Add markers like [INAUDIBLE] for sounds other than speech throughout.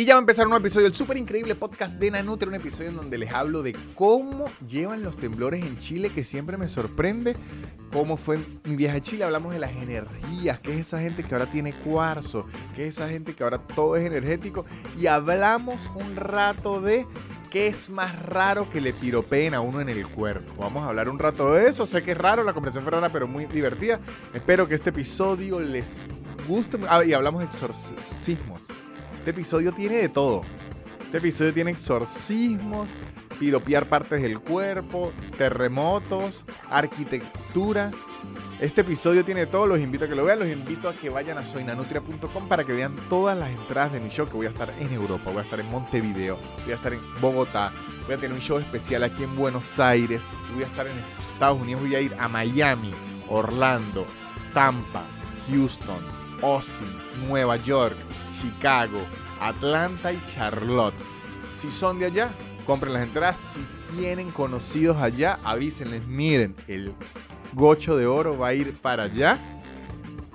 Y ya va a empezar un episodio del súper increíble podcast de Nanutria, un episodio en donde les hablo de cómo llevan los temblores en Chile, que siempre me sorprende. Cómo fue mi viaje a Chile, hablamos de las energías, qué es esa gente que ahora tiene cuarzo, qué es esa gente que ahora todo es energético. Y hablamos un rato de qué es más raro que le piropeen a uno en el cuerpo. Vamos a hablar un rato de eso. Sé que es raro, la conversación fue rara, pero muy divertida. Espero que este episodio les guste. Ah, y hablamos de exorcismos. Este episodio tiene de todo. Este episodio tiene exorcismos, piropear partes del cuerpo, terremotos, arquitectura. Este episodio tiene todo, los invito a que lo vean, los invito a que vayan a soynanutria.com para que vean todas las entradas de mi show, que voy a estar en Europa, voy a estar en Montevideo, voy a estar en Bogotá, voy a tener un show especial aquí en Buenos Aires, voy a estar en Estados Unidos, voy a ir a Miami, Orlando, Tampa, Houston, Austin, Nueva York, Chicago, Atlanta y Charlotte. Si son de allá, compren las entradas. Si tienen conocidos allá, avísenles. Miren, el gocho de oro va a ir para allá.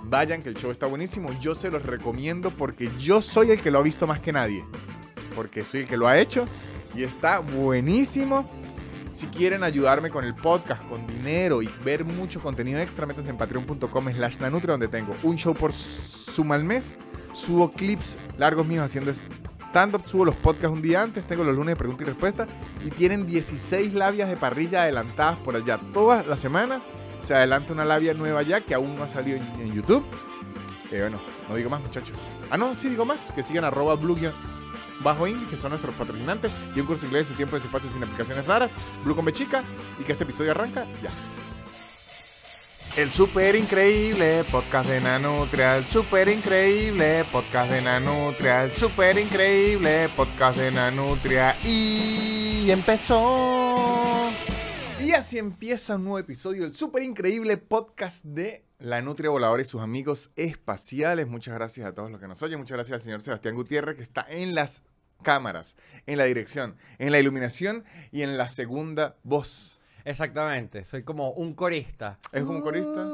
Vayan, que el show está buenísimo. Yo se los recomiendo porque yo soy el que lo ha visto más que nadie. Porque soy el que lo ha hecho y está buenísimo. Si quieren ayudarme con el podcast, con dinero y ver mucho contenido extra, métanse en patreon.com slash donde tengo un show por suma al mes subo clips largos míos haciendo stand-up, subo los podcasts un día antes, tengo los lunes de pregunta y respuesta y tienen 16 labias de parrilla adelantadas por allá. Todas las semanas se adelanta una labia nueva ya que aún no ha salido en, YouTube. Eh, bueno, no digo más muchachos. Ah, no, sí digo más, que sigan arroba blue bajo English, que son nuestros patrocinantes, y un curso inglés en su tiempo y su espacio sin aplicaciones raras, Blue con Bechica, y que este episodio arranca ya. El super increíble podcast de Nanutria, el super increíble podcast de Nanutria, el super increíble podcast de Nanutria y empezó. Y así empieza un nuevo episodio del super increíble podcast de La Nutria Voladora y sus amigos espaciales. Muchas gracias a todos los que nos oyen, muchas gracias al señor Sebastián Gutiérrez que está en las cámaras, en la dirección, en la iluminación y en la segunda voz. Exactamente, soy como un corista. ¿Es un corista?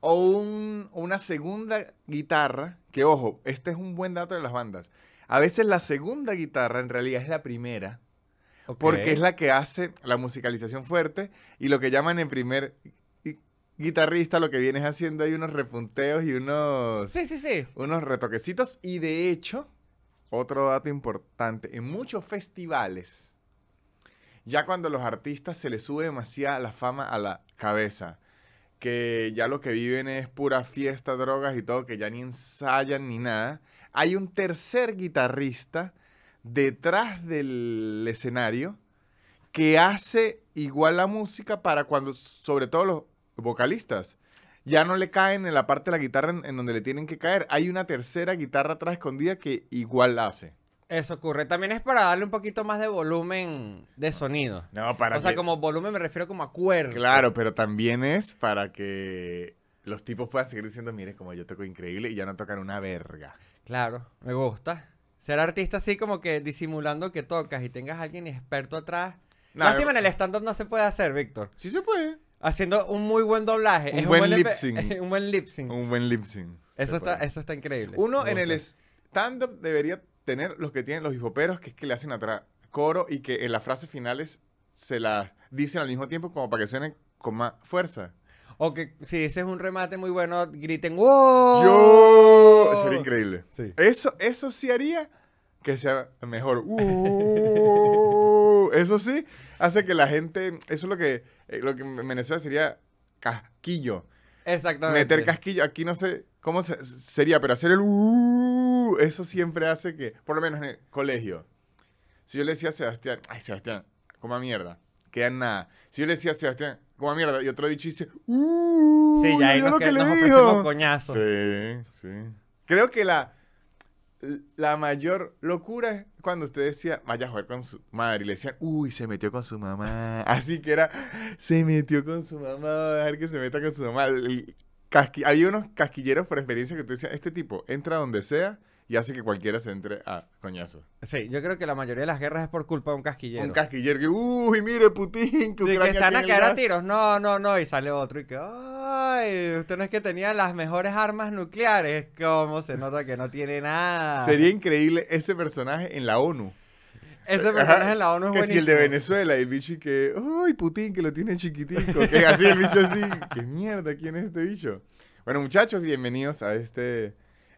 O una segunda guitarra, que ojo, este es un buen dato de las bandas. A veces la segunda guitarra en realidad es la primera, porque es la que hace la musicalización fuerte y lo que llaman en primer guitarrista lo que vienes haciendo hay unos repunteos y unos sí sí sí unos retoquecitos y de hecho otro dato importante en muchos festivales ya cuando los artistas se les sube demasiada la fama a la cabeza, que ya lo que viven es pura fiesta, drogas y todo, que ya ni ensayan ni nada, hay un tercer guitarrista detrás del escenario que hace igual la música para cuando, sobre todo los vocalistas, ya no le caen en la parte de la guitarra en, en donde le tienen que caer. Hay una tercera guitarra atrás escondida que igual la hace. Eso ocurre. También es para darle un poquito más de volumen de sonido. No, para O sea, como volumen me refiero como a cuerpo. Claro, pero también es para que los tipos puedan seguir diciendo, mire, como yo toco increíble y ya no tocan una verga. Claro, me gusta. Ser artista así como que disimulando que tocas y tengas a alguien experto atrás. Lástima, en el stand-up no se puede hacer, Víctor. Sí se puede. Haciendo un muy buen doblaje. Un buen lip sync. [LAUGHS] un buen lip sync. Un buen lip sync. Eso está, eso está increíble. Uno en el stand-up debería tener los que tienen los hipoperos, que es que le hacen atrás coro y que en las frases finales se las dicen al mismo tiempo como para que suenen con más fuerza. O que si ese es un remate muy bueno, griten ¡Wow! ¡Yo! Sería increíble. Eso, eso sí haría que sea mejor. ¡Uh! eso sí hace que la gente. Eso es lo que, eh, lo que en Venezuela sería casquillo. Exactamente. Meter casquillo. Aquí no sé cómo sería, pero hacer el. Uh, eso siempre hace que, por lo menos en el colegio, si yo le decía a Sebastián, ay, Sebastián, coma mierda, queda nada. Si yo le decía a Sebastián, coma mierda, y otro dicho dice, uh, sí, ya ahí nos, que, nos ofrecemos coñazo. Sí, sí. Creo que la, la mayor locura es cuando usted decía, vaya a jugar con su madre, y le decían, uy, se metió con su mamá. [LAUGHS] Así que era, se metió con su mamá, a dejar que se meta con su mamá. había unos casquilleros por experiencia que te decían, este tipo entra donde sea y hace que cualquiera se entre a coñazo. Sí, yo creo que la mayoría de las guerras es por culpa de un casquillero. Un casquillero que, uy, mire, Putin, que, sí, que se van a caer a tiros. No, no, no. Y sale otro y que, ay, usted no es que tenía las mejores armas nucleares. ¿Cómo se nota que no tiene nada? Sería increíble ese personaje en la ONU. Ese personaje en la ONU es Que buenísimo. si el de Venezuela, el bicho y que, ¡ay, Putin, que lo tiene chiquitico! Que así el bicho así, [LAUGHS] ¡qué mierda! ¿Quién es este bicho? Bueno, muchachos, bienvenidos a este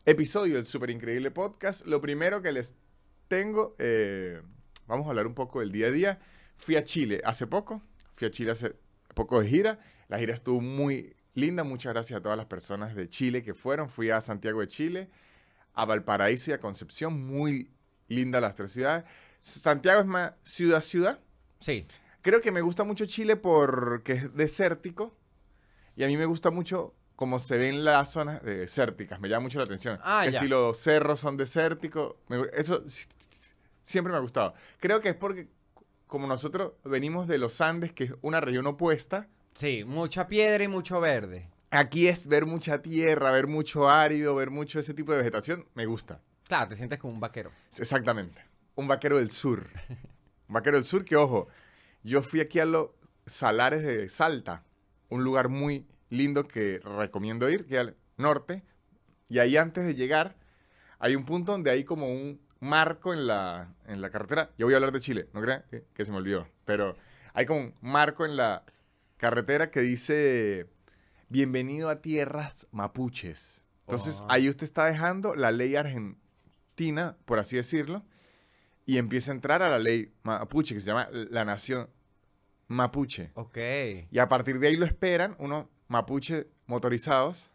episodio del Super Increíble Podcast. Lo primero que les tengo, eh, vamos a hablar un poco del día a día. Fui a Chile hace poco, fui a Chile hace poco de gira. La gira estuvo muy linda, muchas gracias a todas las personas de Chile que fueron. Fui a Santiago de Chile, a Valparaíso y a Concepción, muy linda las tres ciudades. Santiago es más ciudad-ciudad. Sí. Creo que me gusta mucho Chile porque es desértico y a mí me gusta mucho cómo se ven las zonas desérticas, me llama mucho la atención. Ah, que ya. si los cerros son desérticos, me- eso si- si- siempre me ha gustado. Creo que es porque como nosotros venimos de los Andes, que es una región opuesta, Sí, mucha piedra y mucho verde. aquí es ver mucha tierra, ver mucho árido, ver mucho ese tipo de vegetación, me gusta. Claro, te sientes como un vaquero. Exactamente. Un vaquero del sur. Un vaquero del sur que, ojo, yo fui aquí a los Salares de Salta, un lugar muy lindo que recomiendo ir, que es al norte. Y ahí antes de llegar, hay un punto donde hay como un marco en la, en la carretera. Yo voy a hablar de Chile, no crean que, que se me olvidó. Pero hay como un marco en la carretera que dice, bienvenido a tierras mapuches. Entonces, Oh. ahí usted está dejando la ley argentina, por así decirlo, y empieza a entrar a la ley mapuche, que se llama la nación mapuche. Ok. Y a partir de ahí lo esperan unos mapuches motorizados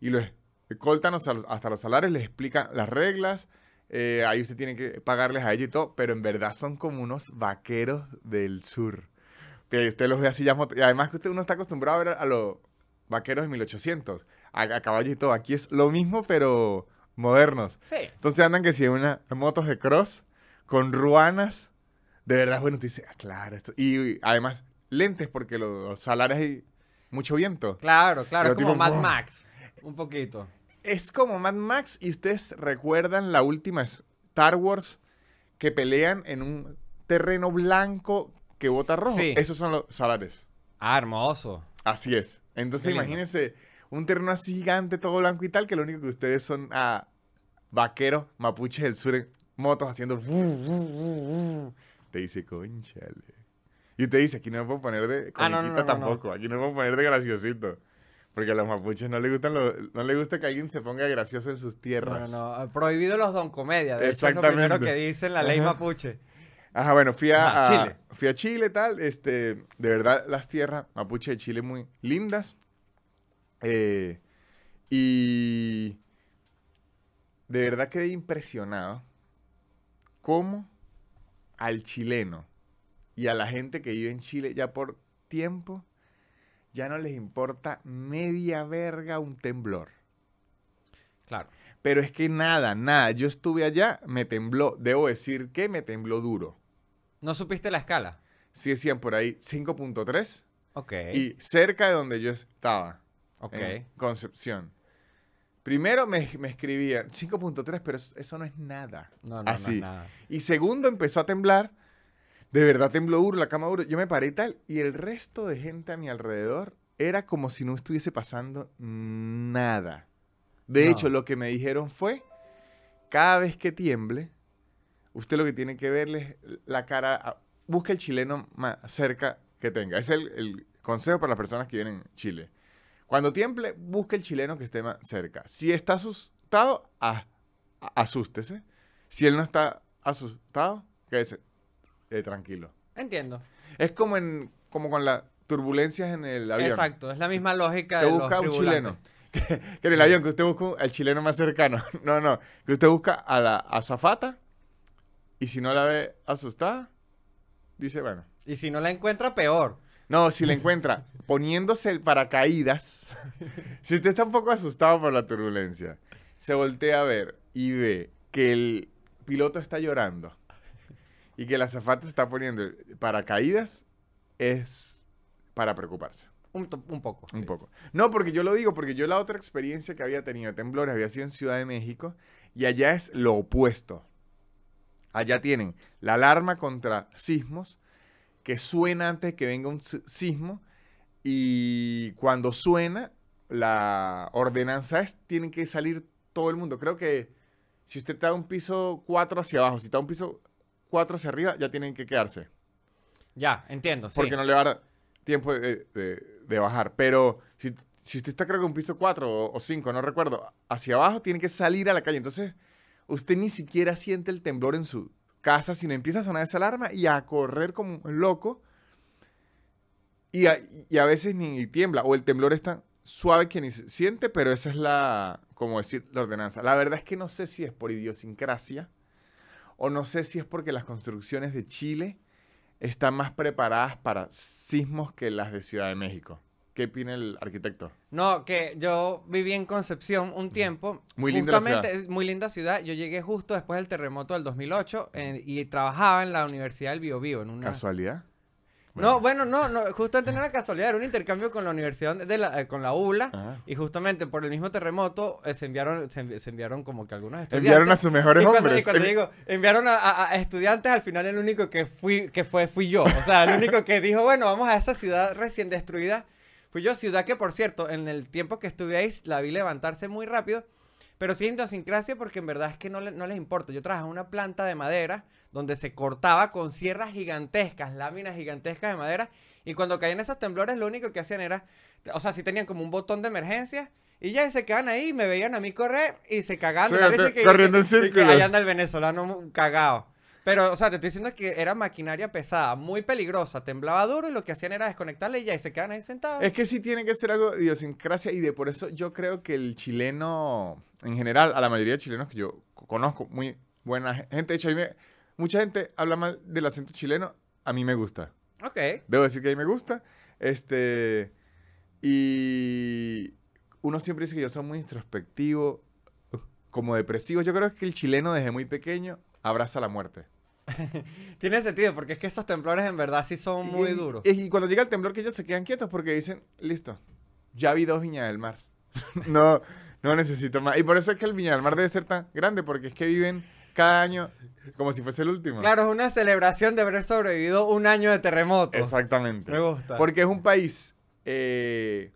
y lo escoltan hasta los, los salares, les explican las reglas. eh, ahí usted tiene que pagarles a ellos y todo, pero en verdad son como unos vaqueros del sur. Que usted los ve así ya. Y además que usted uno está acostumbrado a ver a los vaqueros de 1800, a, a caballo y todo. Aquí es lo mismo, pero modernos. Sí. Entonces andan que si una motos de cross con ruanas. De verdad, bueno, te dice, ah, claro. Esto. Y, además, lentes, porque los, los mucho viento. Claro, claro. Es como tipo, Mad. Max. Un poquito. Es como Mad Max y ustedes recuerdan la última Star Wars que pelean en un terreno blanco que bota rojo. Sí. Esos son los salares. Ah, hermoso. Así es. Entonces Qué lindo. imagínense un terreno así gigante, todo blanco y tal, que lo único que ustedes son ah, vaqueros mapuches del sur en motos haciendo... Te dice, conchale. [LAUGHS] Y usted dice, aquí no me puedo poner de Ah, no, no, no, no, no. tampoco, aquí no me puedo poner de graciosito. Porque a los mapuches no les gustan lo- no les gusta que alguien se ponga gracioso en sus No, tierras. no, no. Prohibido los don comedia. De hecho, es lo primero Exactamente. que dice en la ley Ajá. mapuche. Ajá, bueno, fui a, Ajá, a- Chile. fui a Chile, tal, este, de verdad las tierras mapuche de Chile muy lindas. Eh, y de verdad quedé impresionado cómo al chileno y a la gente que vive en Chile ya por tiempo ya no les importa media verga un temblor. Claro. Pero es que nada, nada. Yo estuve allá, me tembló. Debo decir que me tembló duro. ¿No supiste la escala? Sí decían por ahí 5.3 Ok. y cerca de donde yo estaba, ok. en Concepción. Primero me, me escribían 5.3, pero eso, no es nada. No, no, no Así. es nada. Y segundo empezó a temblar. De verdad tembló duro, la cama duro. Yo me paré y tal y el resto de gente a mi alrededor era como si no estuviese pasando nada. De No. hecho, lo que me dijeron fue, cada vez que tiemble, usted lo que tiene que verle es la cara, a- busca el chileno más cerca que tenga. Es el, el consejo para las personas que vienen en Chile. Cuando tiemble, busca el chileno que esté más cerca. Si está asustado, a- a- asústese. Si él no está asustado, quédese eh, tranquilo. Entiendo. Es como, en, como con las turbulencias en el avión. Exacto. Es la misma lógica de los busca un chileno. [LAUGHS] Que, que en el avión, que usted busca al chileno más cercano. [LAUGHS] No, no. Que usted busca a la azafata y si no la ve asustada, dice, bueno. Y si no la encuentra, peor. No, si la encuentra [LAUGHS] poniéndose el paracaídas, si usted está un poco asustado por la turbulencia, se voltea a ver y ve que el piloto está llorando y que la azafata se está poniendo paracaídas, es para preocuparse. Un, poco. Un sí. poco. No, porque yo lo digo, porque yo la otra experiencia que había tenido de temblores había sido en Ciudad de México y allá es lo opuesto. Allá tienen la alarma contra sismos que suena antes de que venga un si- sismo y cuando suena la ordenanza es, tiene que salir todo el mundo. Creo que si usted está un piso 4 hacia abajo, si está un piso 4 hacia arriba, ya tienen que quedarse. Ya, entiendo. Porque no le va a dar tiempo de, bajar. Pero si, si, usted está creo que un piso 4 o 5, no recuerdo, hacia abajo, tiene que salir a la calle. Entonces, usted ni siquiera siente el temblor en su casa, sino empieza a sonar esa alarma y a correr como un loco. Y a, y a veces ni tiembla, o el temblor está suave que ni se siente, pero esa es la, como decir, la ordenanza. La verdad es que no sé si es por idiosincrasia o no sé si es porque las construcciones de Chile están más preparadas para sismos que las de Ciudad de México. ¿Qué opina el arquitecto? No, que yo viví en Concepción un tiempo. Muy linda ciudad. Muy linda ciudad. Yo llegué justo después del terremoto del 2008 y trabajaba en la Universidad del Biobío. En una... ¿Casualidad? No, bueno, no, no, justamente no era casualidad, era un intercambio con la universidad de la, eh, con la ULA y justamente por el mismo terremoto eh, se enviaron se, enviaron como que algunos estudiantes. Enviaron a sus mejores hombres. Y cuando digo, enviaron a, estudiantes, al final el único que fui que fue fui yo, o sea, el único que dijo, bueno, vamos a esa ciudad recién destruida. Fui yo, ciudad que por cierto, en el tiempo que estuve ahí la vi levantarse muy rápido, pero sin idiosincrasia porque en verdad es que no, no les importa. Yo trabajaba en una planta de madera donde se cortaba con sierras gigantescas, láminas gigantescas de madera, y cuando caían esos temblores lo único que hacían era, o sea, si tenían como un botón de emergencia, y ya se quedaban ahí, me veían a mí correr y se cagaban. corriendo en círculo. ahí anda el venezolano cagado. Pero, o sea, te estoy diciendo que era maquinaria pesada, muy peligrosa, temblaba duro y lo que hacían era desconectarle y ya y se quedaban ahí sentados. Es que sí tiene que ser algo de idiosincrasia y de por eso yo creo que el chileno, en general, a la mayoría de chilenos que yo conozco, muy buena gente, de hecho, a mí me, Mucha gente habla mal del acento chileno. A mí me gusta. Ok. Debo decir que a mí me gusta. Este. Y. Uno siempre dice que yo soy muy introspectivo, como depresivo. Yo creo que el chileno desde muy pequeño abraza la muerte. [LAUGHS] Tiene sentido, porque es que esos temblores en verdad sí son muy duros. Y, cuando llega el temblor que ellos se quedan quietos porque dicen, listo, ya vi dos viñas del mar. [LAUGHS] no, no necesito más. Y por eso es que el viña del mar debe ser tan grande, porque es que viven cada año como si fuese el último. Claro, es una celebración de haber sobrevivido un año de terremoto. Exactamente. Me gusta. Porque es un país, eh,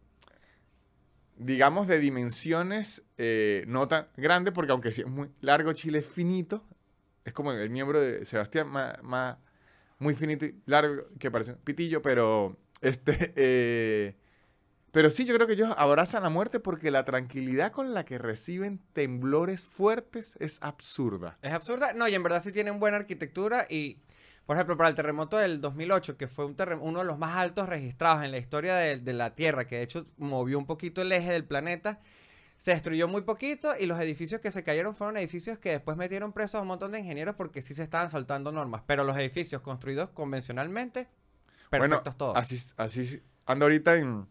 digamos, de dimensiones eh, no tan grande, porque aunque sí es muy largo, Chile es finito. Es como el miembro de Sebastián, más, muy finito y largo, que parece un pitillo, pero este... [LAUGHS] Eh, pero sí, yo creo que ellos abrazan la muerte porque la tranquilidad con la que reciben temblores fuertes es absurda. Es absurda. No, y en verdad sí tienen buena arquitectura y, por ejemplo, para el terremoto del 2008, que fue un uno de los más altos registrados en la historia de, la Tierra, que de hecho movió un poquito el eje del planeta, se destruyó muy poquito y los edificios que se cayeron fueron edificios que después metieron presos a un montón de ingenieros porque sí se estaban saltando normas. Pero los edificios construidos convencionalmente, perfectos todos. Así, así ando ahorita en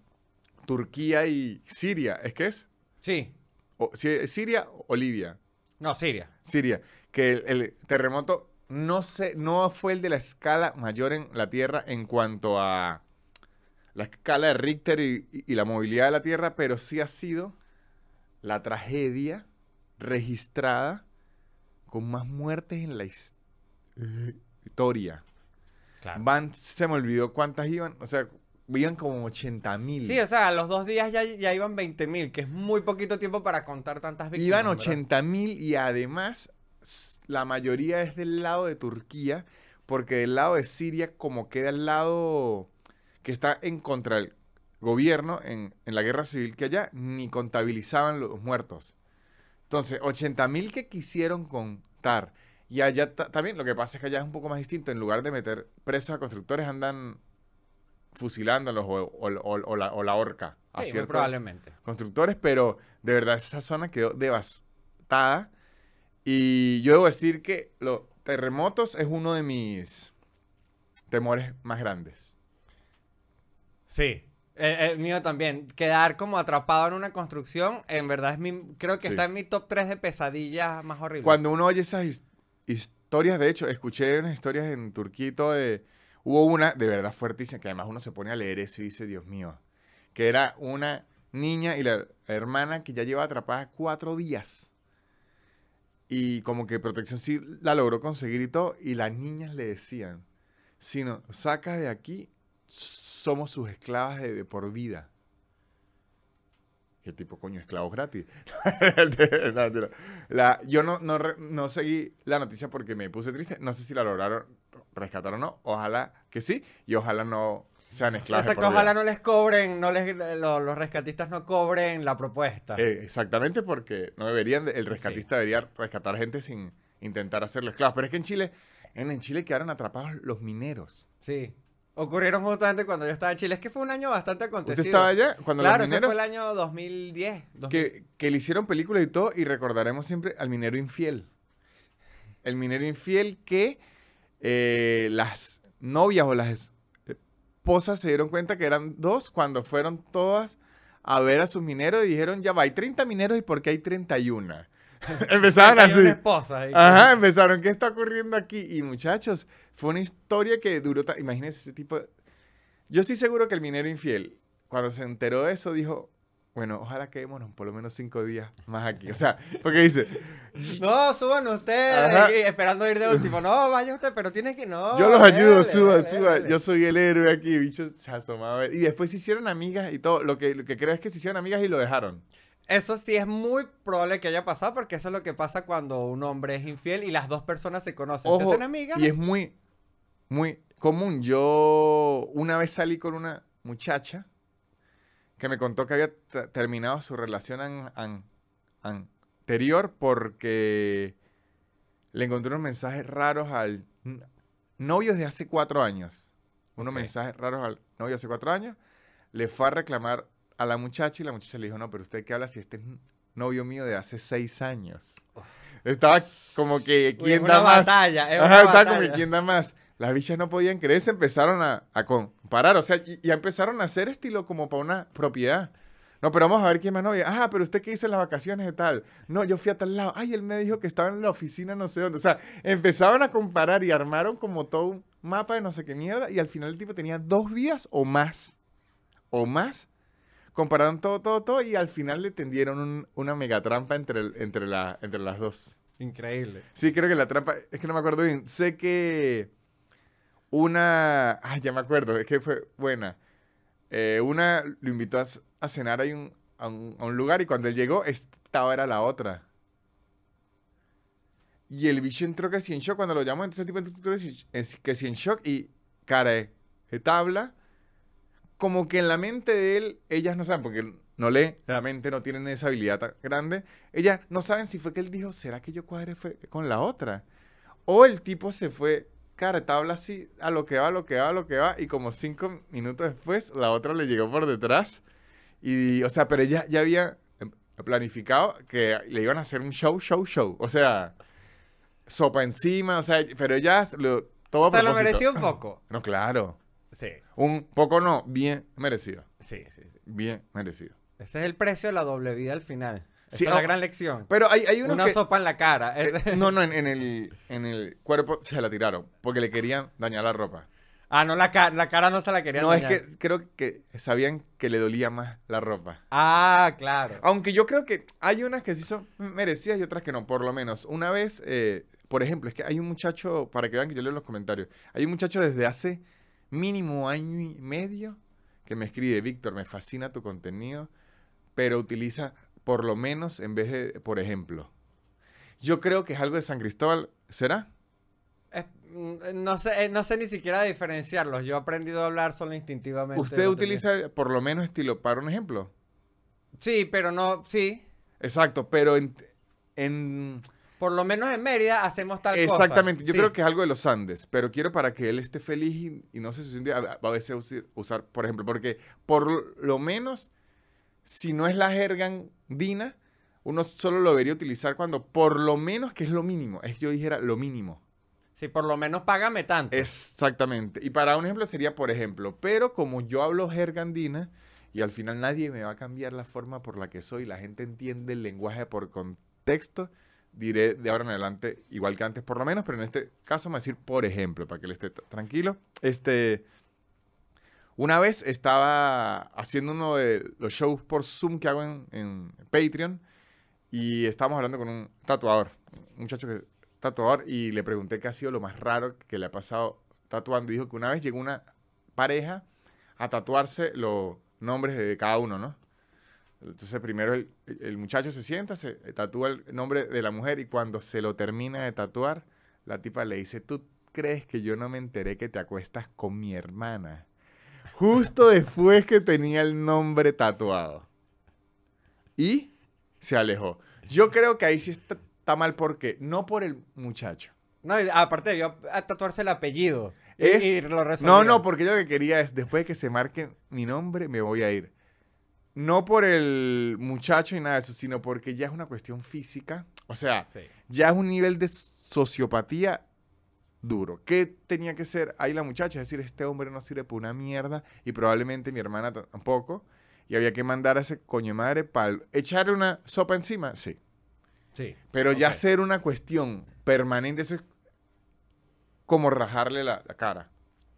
Turquía y Siria, ¿es que es? Sí. O, ¿Siria o Libia? No, Siria. Siria. Que el, terremoto no, se, no fue el de la escala mayor en la Tierra en cuanto a la escala de Richter y, la movilidad de la Tierra, pero sí ha sido la tragedia registrada con más muertes en la historia. Claro. Van, se me olvidó cuántas iban, o sea, Iban como 80 mil. Sí, o sea, a los dos días ya, ya iban 20 mil, que es muy poquito tiempo para contar tantas víctimas. Iban 80 mil y además la mayoría es del lado de Turquía, porque del lado de Siria, como queda el lado que está en contra del gobierno en, en la guerra civil que allá, ni contabilizaban los muertos. Entonces, 80 mil que quisieron contar. Y allá también, lo que pasa es que allá es un poco más distinto. En lugar de meter presos a constructores, andan fusilándolos o, o, la, o la, horca a ciertos probablemente. constructores, pero de verdad esa zona quedó devastada. Y yo debo decir que los terremotos es uno de mis temores más grandes. Sí, el, mío también. Quedar como atrapado en una construcción, en verdad es mi, creo que está en mi top 3 de pesadillas más horribles. Cuando uno oye esas historias, de hecho, escuché unas historias en Turquía de Hubo una de verdad fuertísima, que además uno se pone a leer eso y dice, Dios mío, que era una niña y la hermana que ya lleva atrapada cuatro días. Y como que Protección sí la logró conseguir y todo, y las niñas le decían, si nos sacas de aquí, somos sus esclavas de, por vida. ¿Qué tipo, coño, esclavos gratis? [LAUGHS] La, yo no, no, no seguí la noticia porque me puse triste. No sé si la lograron rescatar o no. Ojalá que sí. Y ojalá no sean esclavos. Exacto, ojalá no les cobren, no les, lo- los rescatistas no cobren la propuesta. Eh, exactamente, porque no deberían, de- el rescatista debería rescatar gente sin intentar hacerlo esclavos. Pero es que en Chile, en, en Chile quedaron atrapados los mineros. Sí. Ocurrieron justamente cuando yo estaba en Chile. Es que fue un año bastante acontecido. ¿Usted estaba allá cuando Claro, los ese mineros fue el año 2010. 2000. que, que le hicieron películas y todo y recordaremos siempre al minero infiel. El minero infiel que eh, las novias o las esposas se dieron cuenta que eran dos cuando fueron todas a ver a sus mineros y dijeron, ya va, hay 30 mineros y ¿por qué hay 31? [LAUGHS] Empezaron así. una esposa ahí. Ajá, empezaron, ¿qué está ocurriendo aquí? Y muchachos, fue una historia que duró, imagínense ese tipo de- Yo estoy seguro que el minero infiel, cuando se enteró de eso, dijo, bueno, ojalá quedémonos por lo menos cinco días más aquí. O sea, porque dice, [LAUGHS] No, suban ustedes. Y esperando ir de último. No, vaya usted, pero tiene que no. yo los ayudo, dele, suba, dele, suba, dele. yo soy el héroe aquí, bicho, se asomaba. Y después se hicieron amigas y todo, lo que, lo que creo es que se hicieron amigas y lo dejaron. Eso sí es muy probable que haya pasado porque eso es lo que pasa cuando un hombre es infiel y las dos personas se conocen. se Ojo, hacen amigas. y es muy, muy común. Yo una vez salí con una muchacha que me contó que había terminado su relación an- an- anterior porque le encontró unos mensajes raros al novio de hace cuatro años. Unos Ok. mensajes raros al novio de hace cuatro años. Le fue a reclamar a la muchacha y la muchacha le dijo, no, pero usted qué habla si este es novio mío de hace seis años. Estaba como que, Uy, ¿quién es da una más? batalla, es Ajá, una estaba como que, ¿quién da más? Las bichas no podían creer, se empezaron a, a comparar, o sea, y, empezaron a hacer estilo como para una propiedad. No, pero vamos a ver quién más novia. Ah, pero usted qué hizo en las vacaciones de tal. No, yo fui a tal lado. Ay, él me dijo que estaba en la oficina no sé dónde. O sea, empezaron a comparar y armaron como todo un mapa de no sé qué mierda. Y al final el tipo tenía dos vías o más. O más. Compararon todo, todo, todo. Y al final le tendieron un- una mega trampa entre, el- entre, la, entre las dos. Increíble. Sí, creo que la trampa, es que no me acuerdo bien. Sé que una, ay, ya me acuerdo, es que fue buena. Eh, una lo invitó a, cenar ahí un- a, un, lugar y cuando él llegó, estaba era la otra. Y el bicho entró casi en shock cuando lo llamó, entonces el tipo entró casi- en shock y cara de de tabla. Como que en la mente de él, ellas no saben, porque no lee, la mente no tienen esa habilidad tan grande. Ellas no saben si fue que él dijo, ¿será que yo cuadré fue con la otra? O el tipo se fue cara de tabla así, a lo que va, a lo que va, a lo que va, y como cinco minutos después, la otra le llegó por detrás. Y, o sea, pero ella ya había em, planificado que le iban a hacer un show, show, show. O sea, sopa encima, o sea, pero ella lo, todo a Se lo propósito. mereció un poco. [LAUGHS] No, claro. Sí, Un poco no, bien merecido. sí, sí. sí. Bien merecido. Ese es el precio de la doble vida al final. Sí, es la oh, gran lección. Pero hay, hay unos Una que... sopa en la cara. Eh, [LAUGHS] no, no, en, en el, en el cuerpo se la tiraron porque le querían dañar la ropa. Ah, no, la, ca- la cara no se la querían No, es que creo que sabían que le dolía más la ropa. Ah, claro. Aunque yo creo que hay unas que sí son merecidas y otras que no, por lo menos. Una vez, eh, por ejemplo, es que hay un muchacho, para que vean que yo leo los comentarios, hay un muchacho desde hace mínimo año y medio que me escribe, Víctor, me fascina tu contenido, pero utiliza por lo menos en vez de, por ejemplo. Yo creo que es algo de San Cristóbal, ¿será? Es- mm, no, sé, eh, no sé ni siquiera diferenciarlos. Yo he aprendido a hablar solo instintivamente. ¿Usted utiliza por lo menos estilo para un ejemplo? Sí, pero no, sí. Exacto, pero en... en Por lo menos en Mérida hacemos tal cosa. Exactamente, yo Sí. creo que es algo de los Andes, pero quiero para que él esté feliz y, y no se siente a, a veces usar, por ejemplo, porque por lo menos, si no es la jerga andina, uno solo lo debería utilizar cuando, por lo menos, que es lo mínimo, es que yo dijera lo mínimo. Sí, por lo menos págame tanto. Exactamente. Y para un ejemplo sería, por ejemplo, pero como yo hablo jerga andina y al final nadie me va a cambiar la forma por la que soy, la gente entiende el lenguaje por contexto, diré de ahora en adelante igual que antes por lo menos, pero en este caso me voy a decir por ejemplo, para que él esté tranquilo. Este, una vez estaba haciendo uno de los shows por Zoom que hago en, Patreon y estábamos hablando con un tatuador, un muchacho que tatuador, y le pregunté qué ha sido lo más raro que le ha pasado tatuando. Dijo que una vez llegó una pareja a tatuarse los nombres de cada uno, ¿no? Entonces primero el, el muchacho se sienta, se tatúa el nombre de la mujer y cuando se lo termina de tatuar, la tipa le dice, ¿tú crees que yo no me enteré que te acuestas con mi hermana? Justo después que tenía el nombre tatuado. Y se alejó. Yo creo que ahí sí está, está mal porque, no por el muchacho. No, aparte debió a tatuarse el apellido. Es- y lo No, no, porque yo lo que quería es, después de que se marque mi nombre, me voy a ir. No por el muchacho y nada de eso, sino porque ya es una cuestión física. O sea, Sí. ya es un nivel de sociopatía duro. ¿Qué tenía que ser ahí la muchacha? Es decir, este hombre no sirve para una mierda y probablemente mi hermana tampoco. Y había que mandar a ese coño de madre para echarle una sopa encima, sí. Sí. Pero ya ser una cuestión permanente, eso es como rajarle la- la cara.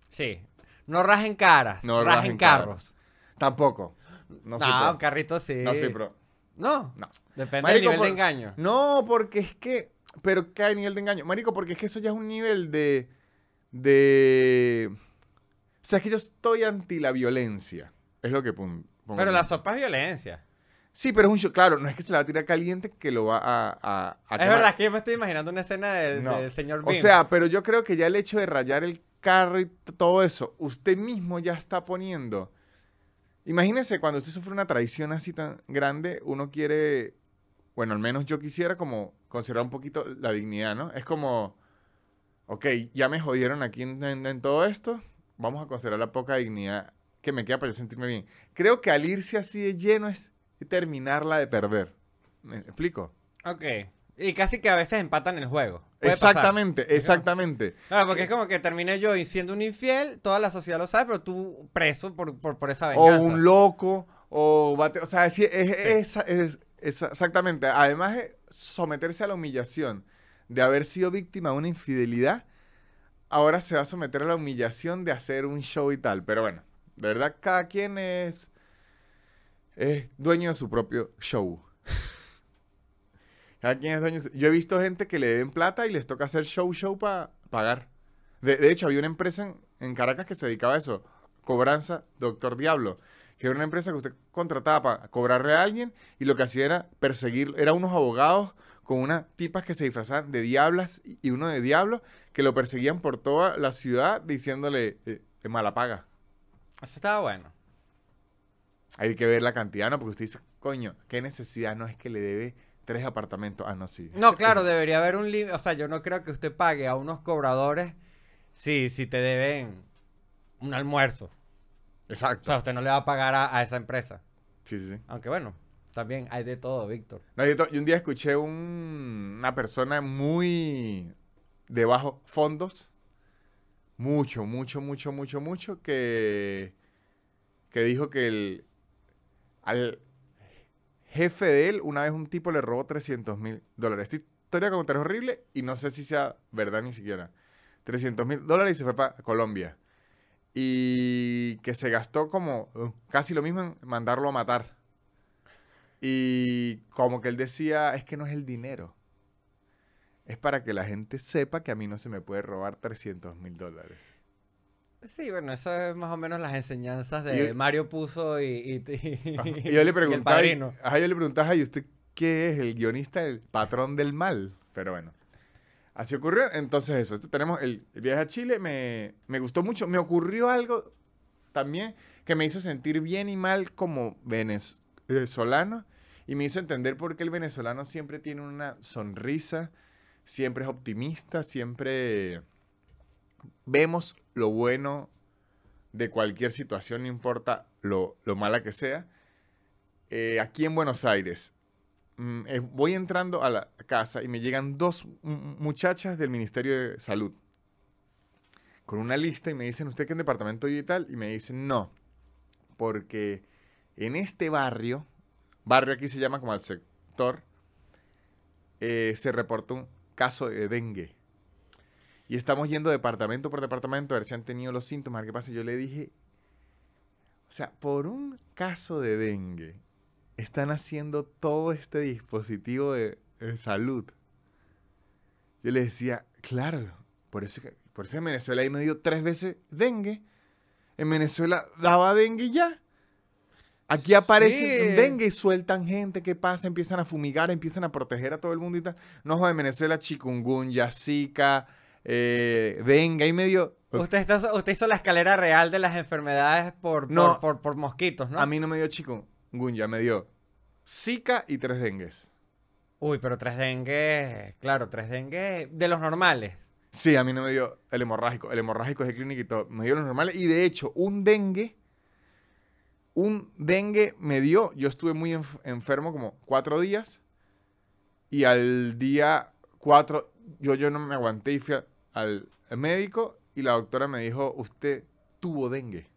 Sí. No rajen caras, No rajen, rajen carros. Tampoco. No, No, soy un carrito sí. No soy pro. No, No. depende Marico, del nivel por- de engaño. No, porque es que. Pero ¿qué hay nivel de engaño? Marico, porque es que eso ya es un nivel de. De. O sea, es que yo estoy anti la violencia. Es lo que pon- pongo. Pero la sopa es violencia. Sí, pero es un show. Claro, no es que se la va a tirar caliente que lo va a. a- a Es quemar. verdad, es que yo me estoy imaginando una escena No. del señor O Bean. sea, pero yo creo que ya el hecho de rayar el carro y todo eso, usted mismo ya está poniendo. Imagínese cuando usted sufre una traición así tan grande, uno quiere, bueno, al menos yo quisiera como conservar un poquito la dignidad, ¿no? Es como, ok, ya me jodieron aquí en, en- en todo esto, vamos a conservar la poca dignidad que me queda para yo sentirme bien. Creo que al irse así de lleno es terminarla de perder. ¿Me explico? Ok. Y casi que a veces empatan el juego. Puede pasar. Exactamente, exactamente. Claro, porque es como que termine yo siendo un infiel, toda la sociedad lo sabe, pero tú preso por, por, por esa o venganza. un loco, o bate- o sea, es- es- es- exactamente. Además de someterse a la humillación de haber sido víctima de una infidelidad, ahora se va a someter a la humillación de hacer un show y tal. Pero bueno, de verdad, cada quien es, es dueño de su propio show. [LAUGHS] Cada quien es dueño. Yo he visto gente que le den plata y les toca hacer show, show para pagar. De, de hecho, había una empresa en, en Caracas que se dedicaba a eso. Cobranza Doctor Diablo. Que era una empresa que usted contrataba para cobrarle a alguien y lo que hacía era perseguir. Eran unos abogados con unas tipas que se disfrazaban de diablas y, uno de diablo que lo perseguían por toda la ciudad diciéndole eh, mala paga. Eso estaba bueno. Hay que ver la cantidad, ¿no? Porque usted dice, coño, ¿qué necesidad? No es que le debe tres apartamentos. Ah, no, sí. No, claro, debería haber un límite. O sea, yo no creo que usted pague a unos cobradores si, si te deben un almuerzo. O Exacto. sea, usted no le va a pagar a, a esa empresa. Sí, sí, sí. Aunque bueno, también hay de todo, Víctor. No, yo un día escuché un- una persona muy de bajos fondos, mucho, mucho, mucho, mucho, mucho, que, que dijo que el, al jefe de él, una vez un tipo le robó 300 mil dólares. Esta historia como es horrible y no sé si sea verdad ni siquiera. 300 mil dólares y se fue para Colombia. Y que se gastó como uh, casi lo mismo en mandarlo a matar. Y como que él decía, es que no es el dinero. Es para que la gente sepa que a mí no se me puede robar 300 mil dólares. Sí, bueno, eso es más o menos las enseñanzas de yo- Mario Puzo y, y, y- Ajá. Y [LAUGHS] yo le preguntaba, y- padrino. ajá, yo le preguntaba, ¿y usted qué es? ¿El guionista, el patrón del mal? Pero bueno, así ocurrió. Entonces eso, este- tenemos el, viaje a Chile, me, me gustó mucho. Me ocurrió algo también que me hizo sentir bien y mal como venez- venezolano y me hizo entender por qué el venezolano siempre tiene una sonrisa, siempre es optimista, siempre vemos lo bueno de cualquier situación, no importa lo, lo mala que sea. Eh, aquí en Buenos Aires, mm, voy entrando a la casa y me llegan dos muchachas del Ministerio de Salud con una lista y me dicen, ¿usted qué en departamento y tal? Y me dicen, no, porque en este barrio, barrio aquí se llama como al sector, eh, se reportó un caso de dengue. Y estamos yendo departamento por departamento a ver si han tenido los síntomas. ¿Qué pasa? Yo le dije, o sea, por un caso de dengue, están haciendo todo este dispositivo de, salud. Yo le decía, claro, por eso, que- por eso en Venezuela ahí me dio tres veces dengue. En Venezuela daba dengue ya. Aquí aparece Sí. dengue y sueltan gente, ¿qué pasa? Empiezan a fumigar, empiezan a proteger a todo el mundo y tal. No en Venezuela, chikungunya, zika, eh, dengue, ahí medio... Usted, está- usted hizo la escalera real de las enfermedades por, No. por, por- por mosquitos, ¿no? A mí no me dio chikungunya, me dio zika y tres dengues. Uy, pero tres dengue, claro, tres dengue de los normales. Sí, a mí no me dio el hemorrágico. El hemorrágico es de clínica y todo. Me dio los normales. Y de hecho, un dengue, un dengue me dio. Yo estuve muy enf- enfermo como cuatro días. Y al día cuatro, yo, yo no me aguanté y fui a- al médico. Y la doctora me dijo, usted tuvo dengue.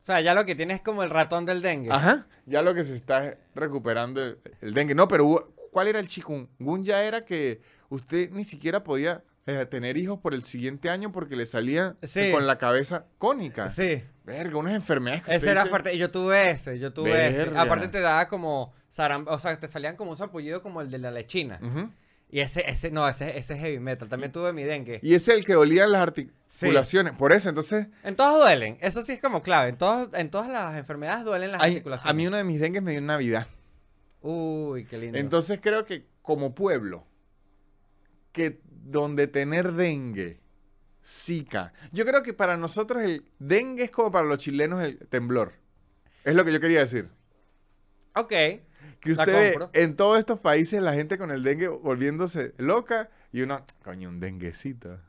O sea, ya lo que tiene es como el ratón del dengue. Ajá. Ya lo que se está es recuperando el, el dengue. No, pero hubo- ¿cuál era el chikungunya? Era que usted ni siquiera podía eh, tener hijos por el siguiente año porque le salía eh, Sí. con la cabeza cónica. Sí, Verga, unas enfermedades que ese era dice, fuerte. Yo tuve ese, yo tuve ese. Verga. Aparte te daba como saram- o sea, te salían como un sarpullido como el de la lechina. Ujú. Y ese, ese, no, ese, ese es heavy metal. También tuve mi dengue. Y ese es el que dolía las articulaciones. Por eso, entonces, En todas duelen. Eso sí es como clave. En, todos, en todas las enfermedades duelen las articulaciones. a mí uno de mis dengues me dio en Navidad. Uy, qué lindo. Entonces creo que como pueblo, que donde tener dengue, zika. Yo creo que para nosotros el dengue es como para los chilenos el temblor. Es lo que yo quería decir. ok. Que La usted ve compro. en todos estos países la gente con el dengue volviéndose loca y uno, coño, un denguecito.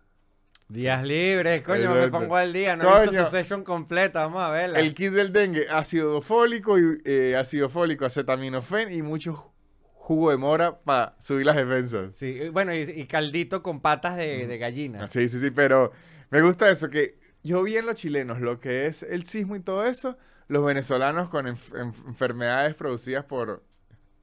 Días libres, coño, me pongo al día. No he visto Coño. su session completa. Vamos a verla. El kit del dengue, ácido fólico, y, eh, ácido fólico, acetaminofén y mucho ju- jugo de mora para subir las defensas. Sí, bueno, y, y caldito con patas de, de gallina. Ah, Sí, sí, sí, pero me gusta eso, que yo vi en los chilenos lo que es el sismo y todo eso, los venezolanos con enf- enfermedades producidas por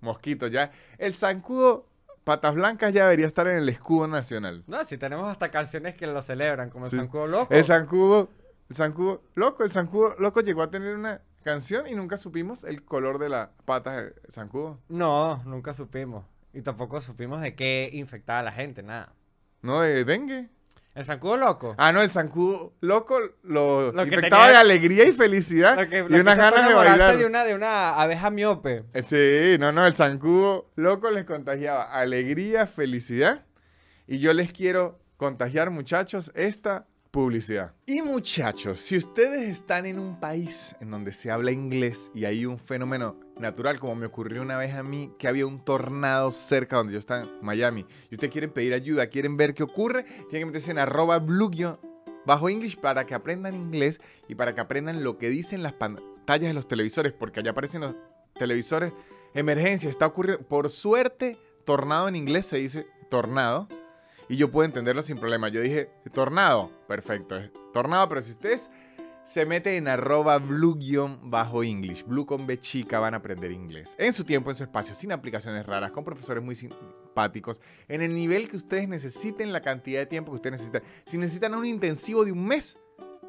mosquitos, ya. El zancudo, patas blancas, ya debería estar en el escudo nacional. No, si tenemos hasta canciones que lo celebran, como el Sí. Zancudo Loco. El zancudo, el zancudo loco, el zancudo loco llegó a tener una canción y nunca supimos el color de las patas del zancudo. No, nunca supimos. Y tampoco supimos de qué infectaba a la gente, nada. ¿No? De dengue. El Zancudo Loco. Ah, no, el zancudo loco lo, Lo infectaba tenía- de alegría y felicidad Lo que- y lo que unas ganas de bailar. De una, de una abeja miope. Eh, Sí, no, no, el zancudo loco les contagiaba alegría, felicidad. Y yo les quiero contagiar, muchachos, esta publicidad. Y muchachos, si ustedes están en un país en donde se habla inglés y hay un fenómeno natural, como me ocurrió una vez a mí, que había un tornado cerca donde yo estaba en Miami, y ustedes quieren pedir ayuda, quieren ver qué ocurre, tienen que meterse en arroba blue bajo English para que aprendan inglés y para que aprendan lo que dicen las pantallas de los televisores, porque allá aparecen los televisores, emergencia, está ocurriendo. Por suerte, tornado en inglés se dice tornado. Y yo puedo entenderlo sin problema. Yo dije, tornado, perfecto, tornado, pero si ustedes se meten en arroba blue-bajo English, blue con B chica, van a aprender inglés. En su tiempo, en su espacio, sin aplicaciones raras, con profesores muy simpáticos, en el nivel que ustedes necesiten, la cantidad de tiempo que ustedes necesitan. Si necesitan un intensivo de un mes,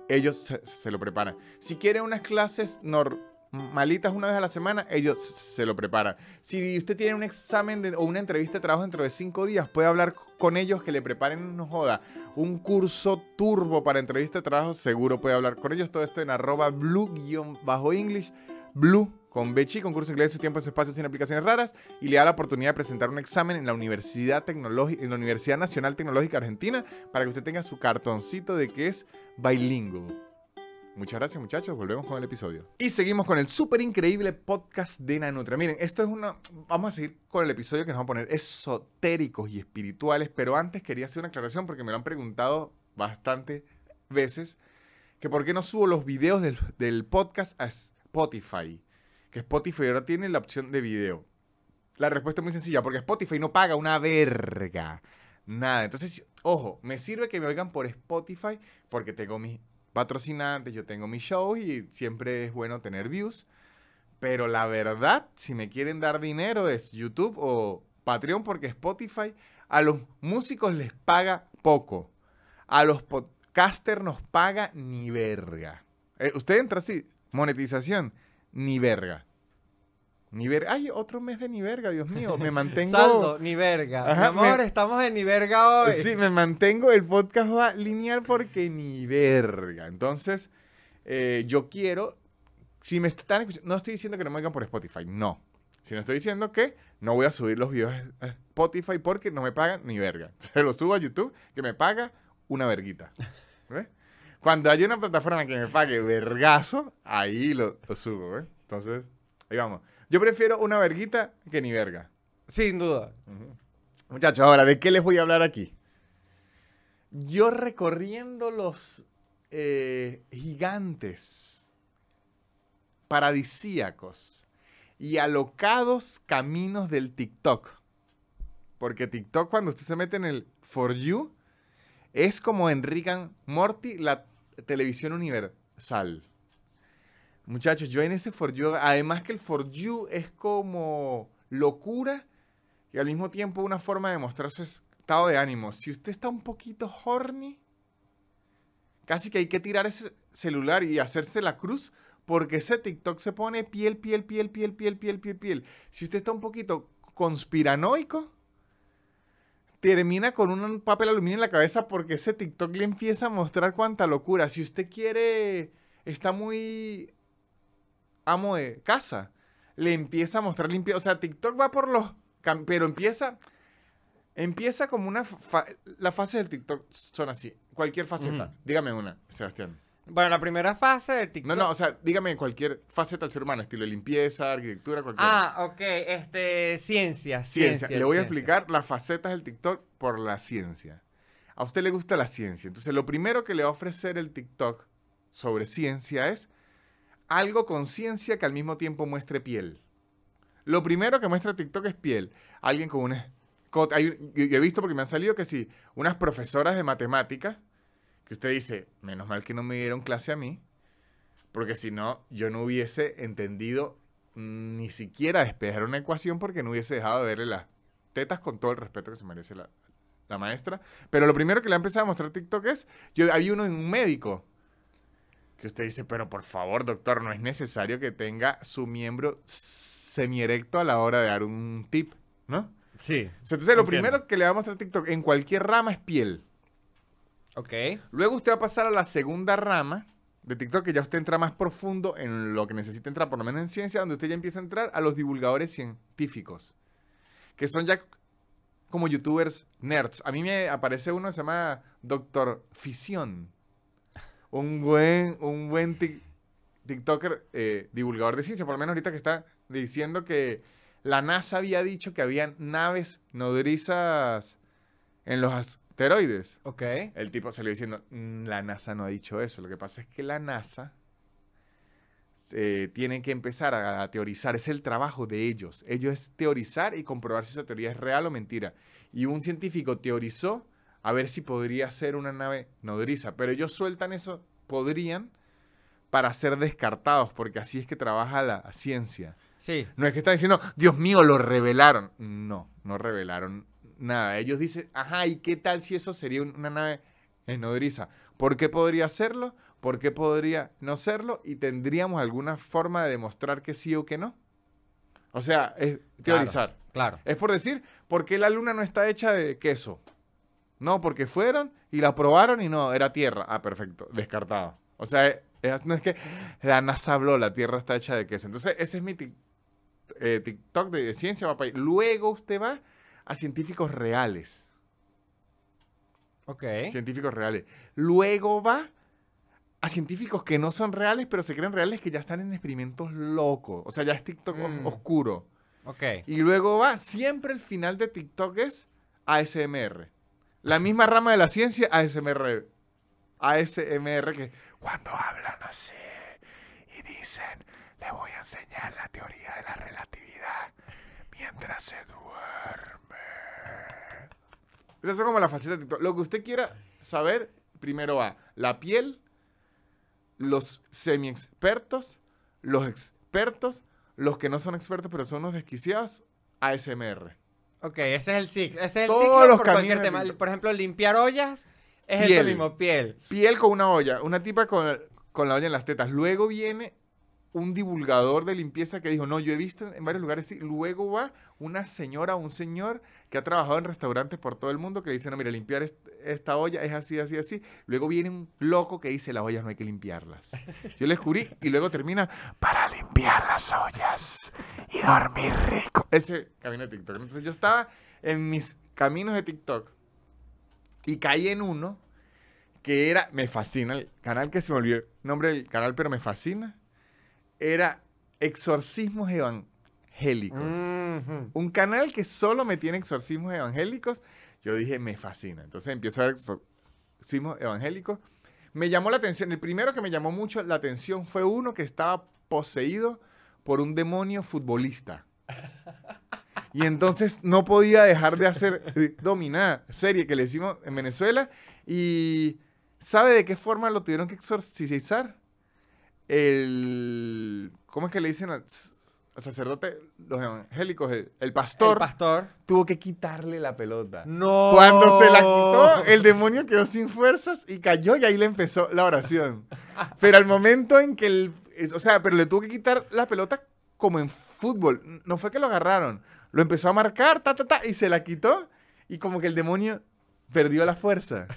ellos se, se lo preparan. Si quieren unas clases normalitas una vez a la semana, ellos se lo preparan. Si usted tiene un examen o una entrevista de trabajo dentro de cinco días, puede hablar con ellos que le preparen, no joda, un curso turbo para entrevista de trabajo, seguro puede hablar con ellos. Todo esto en arroba blue-english, blue con Bechi, concurso inglés su tiempo, su espacio, sin aplicaciones raras, y le da la oportunidad de presentar un examen en la Universidad, Tecnológica, en la Universidad Nacional Tecnológica Argentina para que usted tenga su cartoncito de que es bilingüe. Muchas gracias muchachos, volvemos con el episodio. Y seguimos con el súper increíble podcast de Nanutria. Miren, esto es una... Vamos a seguir con el episodio que nos vamos a poner esotéricos y espirituales, pero antes quería hacer una aclaración porque me lo han preguntado bastante veces, que por qué no subo los videos del, del podcast a Spotify. Que Spotify ahora tiene la opción de video. La respuesta es muy sencilla, porque Spotify no paga una verga. Nada. Entonces, ojo, me sirve que me oigan por Spotify porque tengo mis patrocinantes, yo tengo mis shows y siempre es bueno tener views. Pero la verdad, si me quieren dar dinero es YouTube o Patreon porque Spotify a los músicos les paga poco. A los podcasters nos paga ni verga. Eh, usted entra así, monetización, ni verga. Ni verga. Ay, otro mes de ni verga, Dios mío. Me [LAUGHS] mantengo. Saldo, ni verga. Ajá, Mi amor, me- estamos en ni verga hoy. Sí, me mantengo, el podcast va lineal porque ni verga. Entonces, eh, yo quiero si me están escuchando, no estoy diciendo que no me oigan por Spotify, no. Sino estoy diciendo que no voy a subir los videos a Spotify porque no me pagan ni verga. [LAUGHS] Se los subo a YouTube que me paga una verguita. ¿Ves? Cuando haya una plataforma que me pague vergazo, ahí lo, lo subo. Entonces, ahí vamos. Yo prefiero una verguita que ni verga. Sin duda. Muchachos, ahora, ¿de qué les voy a hablar aquí? Yo recorriendo los eh, gigantes paradisíacos y alocados caminos del TikTok. Porque TikTok, cuando usted se mete en el For You, es como en Rick and Morty, la televisión universal. Muchachos, yo en ese For You, además que el For You es como locura y al mismo tiempo una forma de mostrar su estado de ánimo. Si usted está un poquito horny, casi que hay que tirar ese celular y hacerse la cruz porque ese TikTok se pone piel, piel, piel, piel, piel, piel, piel, piel. Si usted está un poquito conspiranoico, termina con un papel aluminio en la cabeza porque ese TikTok le empieza a mostrar cuánta locura. Si usted quiere, está muy amo de casa, le empieza a mostrar limpio. O sea, TikTok va por los... Pero empieza... Empieza como una... Las fases del TikTok son así. Cualquier faceta. Dígame una, Sebastián. Bueno, la primera fase de TikTok. No, no, o sea, dígame cualquier faceta del ser humano, estilo limpieza, arquitectura, cualquier. Ah, ok, este, ciencia, ciencia. Le voy a explicar las facetas del TikTok por la ciencia. A usted le gusta la ciencia. Entonces, lo primero que le va a ofrecer el TikTok sobre ciencia es algo con ciencia que al mismo tiempo muestre piel. Lo primero que muestra TikTok es piel. Alguien con una... he visto porque me han salido que sí, unas profesoras de matemáticas que usted dice, menos mal que no me dieron clase a mí, porque si no, yo no hubiese entendido ni siquiera despejar una ecuación porque no hubiese dejado de verle las tetas con todo el respeto que se merece la, maestra. Pero lo primero que le ha empezado a mostrar TikTok es, yo hay uno en un médico que usted dice, pero por favor, doctor, no es necesario que tenga su miembro semierecto a la hora de dar un tip, ¿no? Sí. Entonces, lo primero que le va a mostrar TikTok en cualquier rama es piel. Ok. Luego usted va a pasar a la segunda rama de TikTok, que ya usted entra más profundo en lo que necesita entrar, por lo menos en ciencia, donde usted ya empieza a entrar a los divulgadores científicos, que son ya como youtubers nerds. A mí me aparece uno que se llama Doctor Fisión. Un buen, un buen TikToker eh, divulgador de ciencia, por lo menos ahorita que está diciendo que la NASA había dicho que había naves nodrizas en los esteroides. Ok. El tipo salió diciendo, mm, la NASA no ha dicho eso. Lo que pasa es que la NASA eh, tiene que empezar a, teorizar. Es el trabajo de ellos. Ellos es teorizar y comprobar si esa teoría es real o mentira. Y un científico teorizó a ver si podría ser una nave nodriza. Pero ellos sueltan eso, podrían, para ser descartados, porque así es que trabaja la ciencia. Sí. No es que están diciendo, Dios mío, lo revelaron. No, no revelaron nada. Ellos dicen, ajá, ¿y qué tal si eso sería una nave nodriza? ¿Por qué podría serlo? ¿Por qué podría no serlo? Y tendríamos alguna forma de demostrar que sí o que no. O sea, es teorizar. Claro. Es por decir, ¿por qué la luna no está hecha de queso? No, porque fueron y la probaron y no, era tierra. Ah, perfecto, descartado. O sea, no es que la NASA habló, la tierra está hecha de queso. Entonces, ese es mi eh, TikTok de ciencia, papá. Luego usted va a científicos reales. Ok. Científicos reales. Luego va a científicos que no son reales, pero se creen reales que ya están en experimentos locos. O sea, ya es TikTok Mm. oscuro. Ok. Y luego va, siempre el final de TikTok es ASMR. La misma rama de la ciencia, ASMR. ASMR que cuando hablan así y dicen, le voy a enseñar la teoría de la relatividad mientras se duerme. Esas son como las facetas de TikTok. Lo que usted quiera saber, primero va la piel, los semi-expertos, los expertos, los que no son expertos pero son unos desquiciados, ASMR. Ok, ese es el ciclo. Ese es el Todos ciclo los por caminos cualquier de tema. Por ejemplo, limpiar ollas es Piel. eso mismo, piel. Piel con una olla, una tipa con, con la olla en las tetas. Luego viene un divulgador de limpieza que dijo, no, yo he visto en varios lugares, sí. Luego va una señora o un señor que ha trabajado en restaurantes por todo el mundo que dice, no, mira, limpiar est- esta olla es así, así, así. Luego viene un loco que dice, las ollas no hay que limpiarlas. Yo le descubrí y luego termina, para limpiar las ollas y dormir rico. Ese camino de TikTok. Entonces yo estaba en mis caminos de TikTok y caí en uno que era, me fascina, el canal que se me olvidó el nombre del canal, pero me fascina, era Exorcismos Evangélicos. Un canal que solo me tiene exorcismos evangélicos. Yo dije, me fascina. Entonces empiezo a ver exorcismos evangélicos. Me llamó la atención, el primero que me llamó mucho la atención fue uno que estaba poseído por un demonio futbolista. Y entonces no podía dejar de hacer dominar serie que le hicimos en Venezuela. Y ¿sabe de qué forma lo tuvieron que exorcizar? El. ¿Cómo es que le dicen al, al sacerdote? Los evangélicos, el, el pastor, El pastor. tuvo que quitarle la pelota. No. Cuando se la quitó, el demonio quedó sin fuerzas y cayó y ahí le empezó la oración. [LAUGHS] Pero al momento en que el... O sea, pero le tuvo que quitar la pelota como en fútbol. No fue que lo agarraron. Lo empezó a marcar, ta, ta, ta, y se la quitó. Y como que el demonio perdió la fuerza.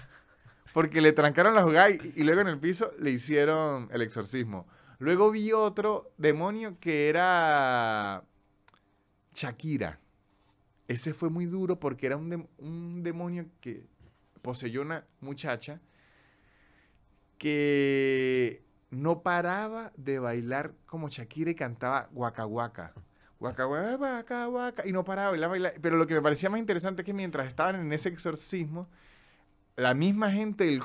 Porque le trancaron la jugada y, luego en el piso le hicieron el exorcismo. Luego vi otro demonio que era Shakira. Ese fue muy duro porque era un, un demonio que poseyó una muchacha que no paraba de bailar como Shakira y cantaba guaca. Guaca guaca, guaca guaca. Y no paraba de bailar, bailar. Pero lo que me parecía más interesante es que mientras estaban en ese exorcismo, la misma gente del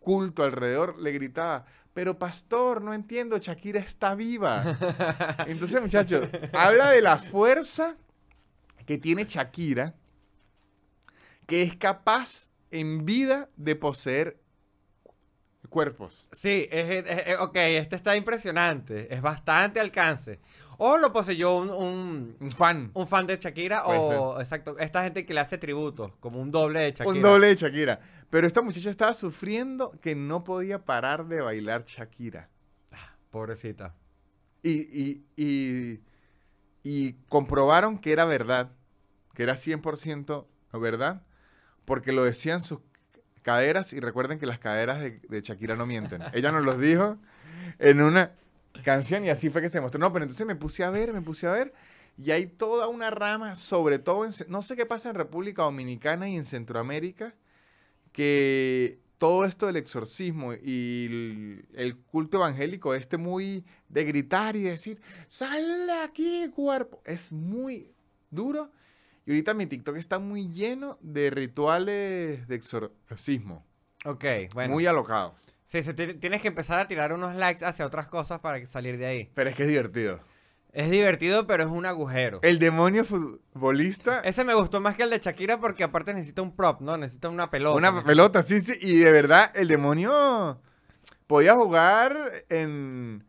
culto alrededor le gritaba, pero pastor, no entiendo, Shakira está viva. [LAUGHS] Entonces, muchachos, habla de la fuerza que tiene Shakira, que es capaz en vida de poseer cuerpos. Sí, es, es- es- ok, este está impresionante. Es bastante alcance. O lo poseyó un, un, Un fan. un fan de Shakira Puede o, exacto, esta gente que le hace tributo, como un doble de Shakira. Un doble de Shakira. Pero esta muchacha estaba sufriendo que no podía parar de bailar Shakira. Pobrecita. Y, y, y, y comprobaron que era verdad, que era 100% verdad, porque lo decían sus caderas y recuerden que las caderas de, de Shakira no mienten. Ella nos los dijo en una canción y así fue que se mostró. No, pero entonces me puse a ver, me puse a ver y hay toda una rama, sobre todo en, no sé qué pasa en República Dominicana y en Centroamérica, que todo esto del exorcismo y el, el culto evangélico, este muy de gritar y decir, sal de aquí, cuerpo, es muy duro. Y ahorita mi TikTok está muy lleno de rituales de exorcismo, Ok, bueno. muy alocados. Sí, se ti- tienes que empezar a tirar unos likes hacia otras cosas para salir de ahí. Pero es que es divertido. Es divertido, pero es un agujero. El demonio futbolista, Ese me gustó más que el de Shakira porque aparte necesita un prop, ¿no? Necesita una pelota. una necesita- pelota, sí, sí, y de verdad el demonio podía jugar en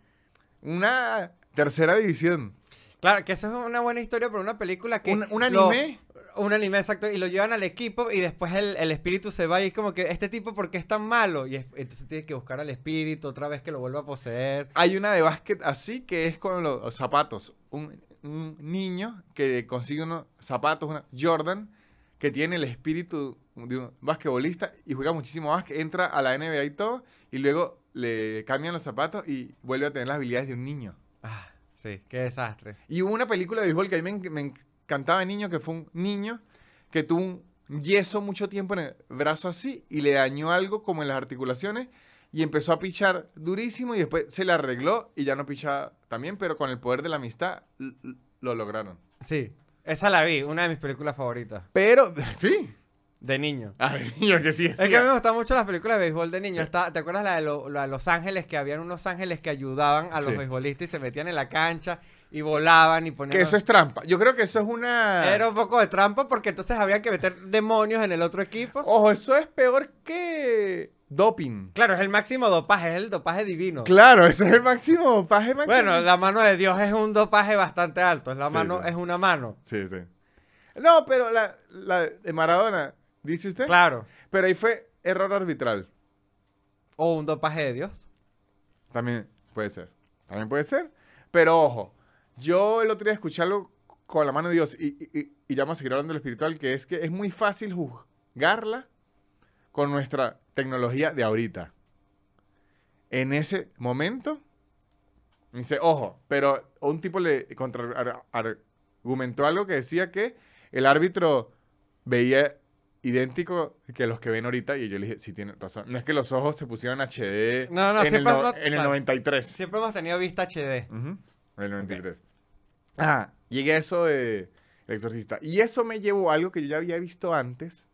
una tercera división. Claro, que eso es una buena historia para una película que... Un, un anime. Un anime, exacto. Y lo llevan al equipo y después el, el espíritu se va y es como que, ¿este tipo por qué es tan malo? Y es- entonces tienes que buscar al espíritu otra vez que lo vuelva a poseer. Hay una de básquet así que es con los, zapatos. Un, un niño que consigue unos zapatos, una Jordan, que tiene el espíritu de un basquetbolista y juega muchísimo básquet, entra a la NBA y todo, y luego le cambian los zapatos y vuelve a tener las habilidades de un niño. Ah, sí, qué desastre. Y hubo una película de béisbol que a mí me, me encantaba de niño, que fue un niño que tuvo un yeso mucho tiempo en el brazo así y le dañó algo como en las articulaciones y empezó a pichar durísimo y después se le arregló y ya no pichaba también, pero con el poder de la amistad lo lograron. Sí, esa la vi, una de mis películas favoritas. Pero, [LAUGHS] sí. De niño. A ver, niño, que sí. Es que a mí me gustan mucho las películas de béisbol de niño. Está, ¿Te acuerdas la de, lo- la de Los Ángeles? Que habían unos ángeles que ayudaban a los Sí. beisbolistas y se metían en la cancha y volaban y ponían... Que eso es trampa. Yo creo que eso es una... Era un poco de trampa porque entonces habría que meter demonios en el otro equipo. Ojo, eso es peor que doping. Claro, es el máximo dopaje, es el dopaje divino. Claro, eso es el máximo dopaje máximo. Bueno, la mano de Dios es un dopaje bastante alto. Es la Sí, mano, sí. es una mano. Sí, sí. No, pero la, la de Maradona, dice usted. Claro. Pero ahí fue error arbitral. O un dopaje de Dios. También puede ser. También puede ser. Pero ojo, yo el otro día escuché algo con la mano de Dios y, y, y- ya vamos a seguir hablando de lo espiritual, que es que es muy fácil juzgarla con nuestra tecnología de ahorita. En ese momento, dice, ojo, pero un tipo le contra- ar- argumentó algo que decía que el árbitro veía idéntico que los que ven ahorita y yo le dije, sí, tiene razón. No es que los ojos se pusieron HD No, no, en, el, no- en el claro. 93. Siempre hemos tenido vista HD. Ujú, en el 93. Ah, llegué a eso de El Exorcista. Y eso me llevó a algo que yo ya había visto antes,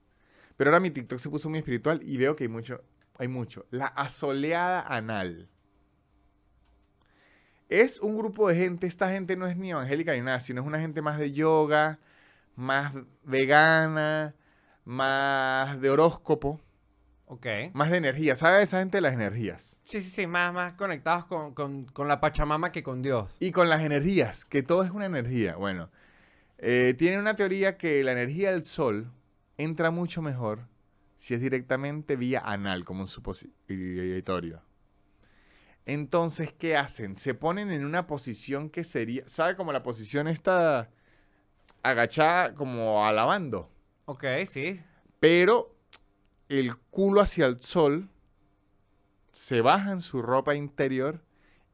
pero ahora mi TikTok se puso muy espiritual y veo que hay mucho, hay mucho. La asoleada anal. Es un grupo de gente, esta gente no es ni evangélica ni nada, sino es una gente más de yoga, más vegana, más de horóscopo, Ok. más de energía. ¿Sabe esa gente de las energías? Sí, sí, sí, más, más conectados con, con- con la Pachamama que con Dios. Y con las energías, que todo es una energía. Bueno, eh, tiene una teoría que la energía del sol entra mucho mejor si es directamente vía anal, como un supositorio. Entonces, ¿qué hacen? Se ponen en una posición que sería, ¿sabe? Como la posición esta agachada, como alabando. Ok, sí. Pero el culo hacia el sol, se bajan su ropa interior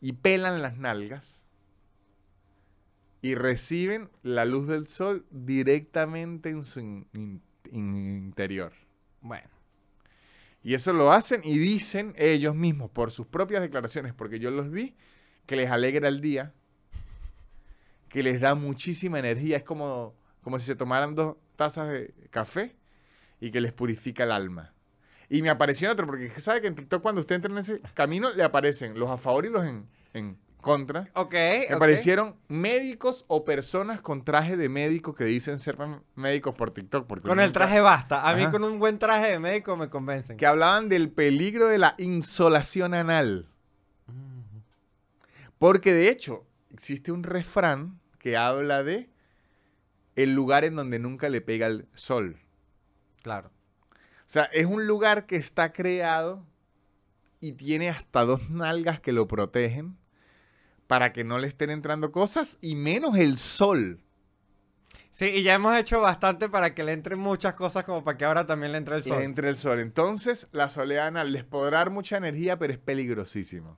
y pelan las nalgas y reciben la luz del sol directamente en su in- in- in- interior. Bueno. Y eso lo hacen y dicen ellos mismos, por sus propias declaraciones, porque yo los vi, que les alegra el día, que les da muchísima energía. Es como, como si se tomaran dos tazas de café y que les purifica el alma. Y me apareció otro, porque sabe que en TikTok cuando usted entra en ese camino le aparecen los a favor y los en, en contra. Ok, Me ok. aparecieron médicos o personas con traje de médico que dicen ser médicos por TikTok. Porque Con el traje basta. A mí Ajá. con un buen traje de médico me convencen. que hablaban del peligro de la insolación anal. Porque de hecho, existe un refrán que habla de el lugar en donde nunca le pega el sol. Claro. O sea, es un lugar que está creado y tiene hasta dos nalgas que lo protegen para que no le estén entrando cosas y menos el sol. Sí, y ya hemos hecho bastante para que le entren muchas cosas como para que ahora también le entre el Le sol. entre el sol. Entonces, la soledad anal les podrá dar mucha energía, pero es peligrosísimo.